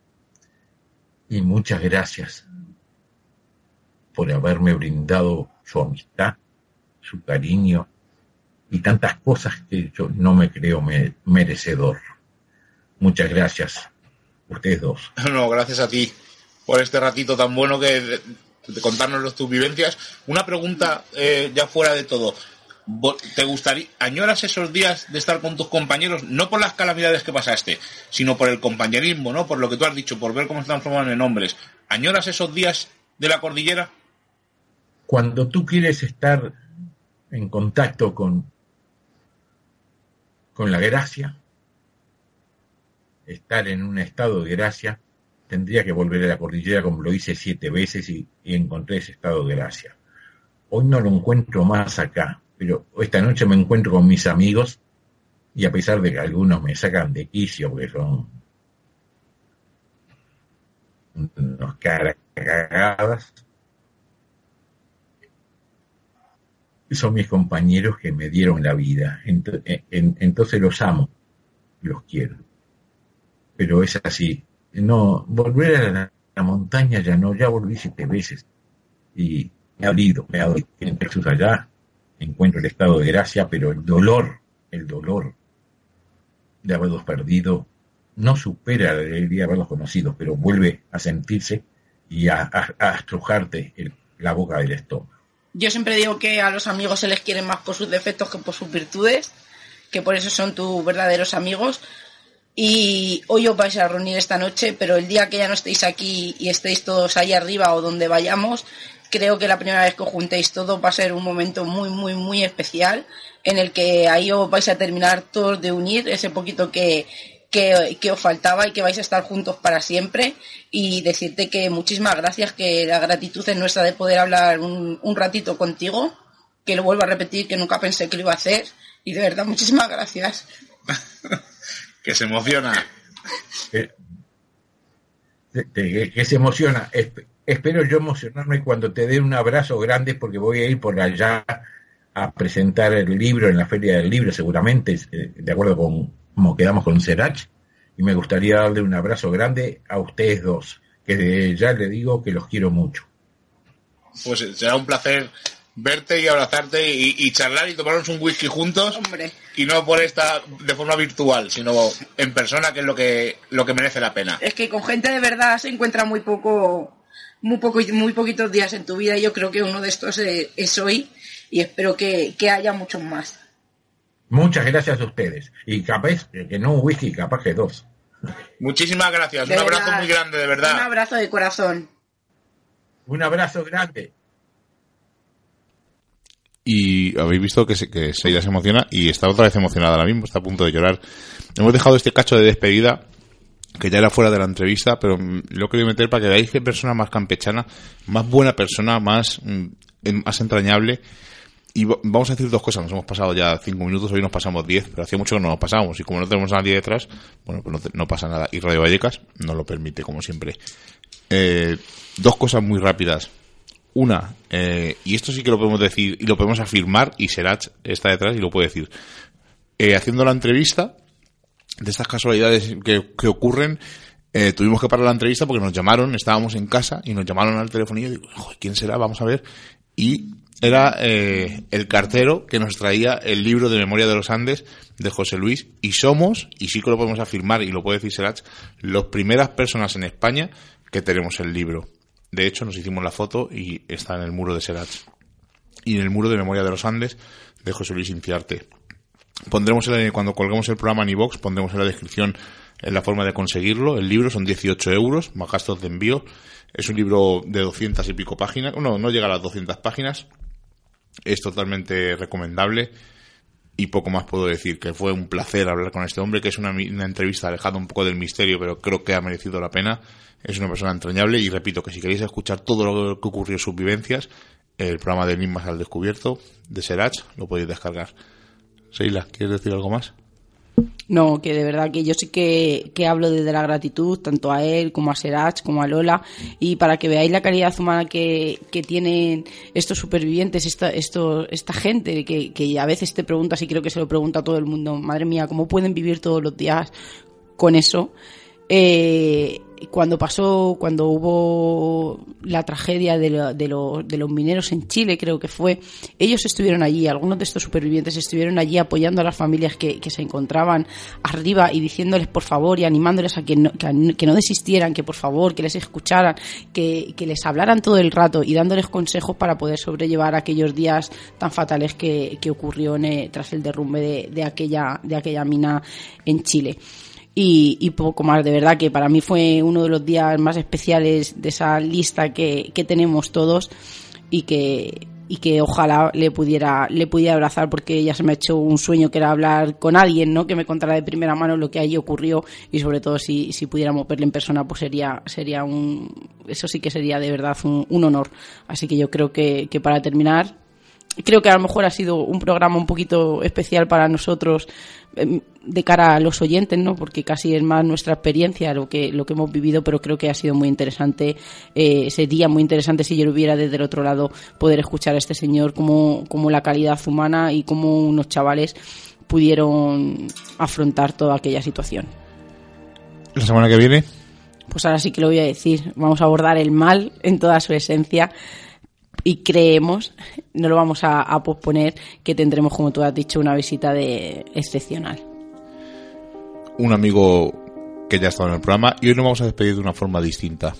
y muchas gracias por haberme brindado su amistad su cariño y tantas cosas que yo no me creo merecedor. Muchas gracias, ustedes dos. No, gracias a ti por este ratito tan bueno que de, contarnos tus vivencias. Una pregunta eh, ya fuera de todo. ¿Te gustaría, añoras esos días de estar con tus compañeros, no por las calamidades que pasaste, sino por el compañerismo, ¿no? Por lo que tú has dicho, por ver cómo se transforman en hombres. ¿Añoras esos días de la cordillera? Cuando tú quieres estar en contacto con, con la gracia, estar en un estado de gracia, tendría que volver a la cordillera como lo hice siete veces y, encontré ese estado de gracia. Hoy no lo encuentro más acá, pero esta noche me encuentro con mis amigos y a pesar de que algunos me sacan de quicio porque son unos cagadas, son mis compañeros que me dieron la vida. Entonces los amo, los quiero. Pero es así. No, volver a la, montaña ya no, ya volví siete veces. Y me ha dolido, me ha dolido. Texas allá encuentro el estado de gracia, pero el dolor, el dolor de haberlos perdido no supera el día de haberlos conocido, pero vuelve a sentirse y a, estrujarte la boca del estómago. Yo siempre digo que a los amigos se les quieren más por sus defectos que por sus virtudes, que por eso son tus verdaderos amigos. Y hoy os vais a reunir esta noche, pero el día que ya no estéis aquí y estéis todos ahí arriba o donde vayamos, creo que la primera vez que os juntéis todos va a ser un momento muy, muy, muy especial en el que ahí os vais a terminar todos de unir ese poquito que, que, os faltaba y que vais a estar juntos para siempre y decirte que muchísimas gracias, que la gratitud es nuestra de poder hablar un, ratito contigo, que lo vuelvo a repetir, que nunca pensé que lo iba a hacer y de verdad muchísimas gracias. que se emociona. Que, se emociona. Espero yo emocionarme cuando te dé un abrazo grande porque voy a ir por allá a presentar el libro en la Feria del Libro seguramente, eh, de acuerdo con como quedamos con Serach, y me gustaría darle un abrazo grande a ustedes dos, que ya le digo que los quiero mucho. Pues será un placer verte y abrazarte y, charlar y tomarnos un whisky juntos. Hombre. Y no por esta de forma virtual, sino en persona, que es lo que, lo que merece la pena. Es que con gente de verdad se encuentra muy poco, muy poco, muy poquitos días en tu vida. Y yo creo que uno de estos es, hoy y espero que, que haya muchos más. Muchas gracias a ustedes. Y capaz que no un whisky, capaz que dos. Muchísimas gracias. un abrazo muy grande, de verdad. Un abrazo de corazón. Un abrazo grande. Y habéis visto que, se, que Seida se emociona y está otra vez emocionada ahora mismo, está a punto de llorar. Hemos dejado este cacho de despedida, que ya era fuera de la entrevista, pero lo quería meter para que veáis qué persona más campechana, más buena persona, más, mm, más entrañable y vamos a decir dos cosas. Nos hemos pasado ya cinco minutos, hoy nos pasamos diez, pero hacía mucho que no nos pasamos. Y como no tenemos a nadie detrás, bueno, pues no, pasa nada. Y Radio Vallecas no lo permite, como siempre. Eh, dos cosas muy rápidas. Una, eh, y esto sí que lo podemos decir y lo podemos afirmar, y Serach está detrás y lo puede decir. Eh, haciendo la entrevista, de estas casualidades que, que ocurren, eh, tuvimos que parar la entrevista porque nos llamaron, estábamos en casa y nos llamaron al telefonillo y digo, ¿quién será? Vamos a ver. Y era eh, el cartero que nos traía el libro de Memoria de los Andes de José Luis y somos, y sí que lo podemos afirmar y lo puede decir Serach, las primeras personas en España que tenemos el libro. De hecho, nos hicimos la foto y está en el muro de Serach. Y en el muro de Memoria de los Andes de José Luis Inciarte. Pondremos el, cuando colguemos el programa en iVox, pondremos en la descripción en la forma de conseguirlo. El libro son 18 euros, más gastos de envío. Es un libro de 200 y pico páginas. No, no llega a las 200 páginas es totalmente recomendable y poco más puedo decir, que fue un placer hablar con este hombre, que es una, entrevista alejada un poco del misterio, pero creo que ha merecido la pena. Es una persona entrañable y repito que si queréis escuchar todo lo que ocurrió sus vivencias, el programa de Enigmas al Descubierto de Serach lo podéis descargar. Seila, ¿quieres decir algo más? No, que de verdad que yo sí que, hablo desde la gratitud, tanto a él como a Serach, como a Lola, y para que veáis la calidad humana que, que tienen estos supervivientes, esta, esto, esta gente, que, que a veces te preguntas y creo que se lo pregunta a todo el mundo, madre mía, ¿cómo pueden vivir todos los días con eso? Eh, cuando pasó, cuando hubo la tragedia de, de, los mineros en Chile, creo que fue, ellos estuvieron allí, algunos de estos supervivientes estuvieron allí apoyando a las familias que, se encontraban arriba y diciéndoles por favor y animándoles a que no, desistieran, que por favor, que les escucharan, que, les hablaran todo el rato y dándoles consejos para poder sobrellevar aquellos días tan fatales que, ocurrió tras el derrumbe de, aquella, de aquella mina en Chile y, poco más. De verdad que para mí fue uno de los días más especiales de esa lista que, tenemos todos y que y que ojalá le pudiera le pudiera abrazar porque ya se me ha hecho un sueño que era hablar con alguien no que me contara de primera mano lo que allí ocurrió y sobre todo si, si pudiéramos verle en persona pues sería sería un eso sí que sería de verdad un, un honor así que yo creo que, que para terminar creo que a lo mejor ha sido un programa un poquito especial para nosotros em, de cara a los oyentes, ¿no? Porque casi es más nuestra experiencia lo que lo que hemos vivido, pero creo que ha sido muy interesante, eh, sería muy interesante si yo lo hubiera desde el otro lado poder escuchar a este señor como, como la calidad humana y como unos chavales pudieron afrontar toda aquella situación. La semana que viene. Pues ahora sí que lo voy a decir. Vamos a abordar el mal en toda su esencia y creemos, no lo vamos a, posponer, que tendremos, como tú has dicho, una visita de excepcional. Un amigo que ya ha estado en el programa y hoy nos vamos a despedir de una forma distinta.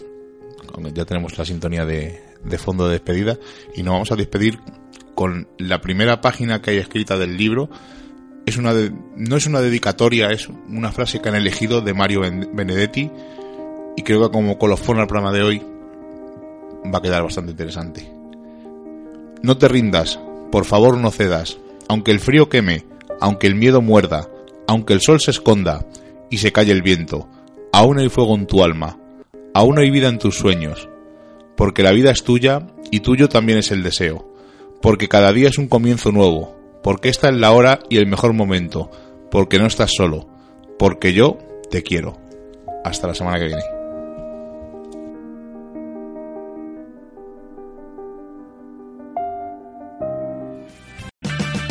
Ya tenemos la sintonía de, fondo de despedida y nos vamos a despedir con la primera página que hay escrita del libro. Es una no es una dedicatoria, es una frase que han elegido de Mario Benedetti y creo que como colofón al programa de hoy va a quedar bastante interesante. No te rindas, por favor no cedas, aunque el frío queme, aunque el miedo muerda, aunque el sol se esconda y se calle el viento, aún hay fuego en tu alma, aún hay vida en tus sueños, porque la vida es tuya y tuyo también es el deseo, porque cada día es un comienzo nuevo, porque esta es la hora y el mejor momento, porque no estás solo, porque yo te quiero. Hasta la semana que viene.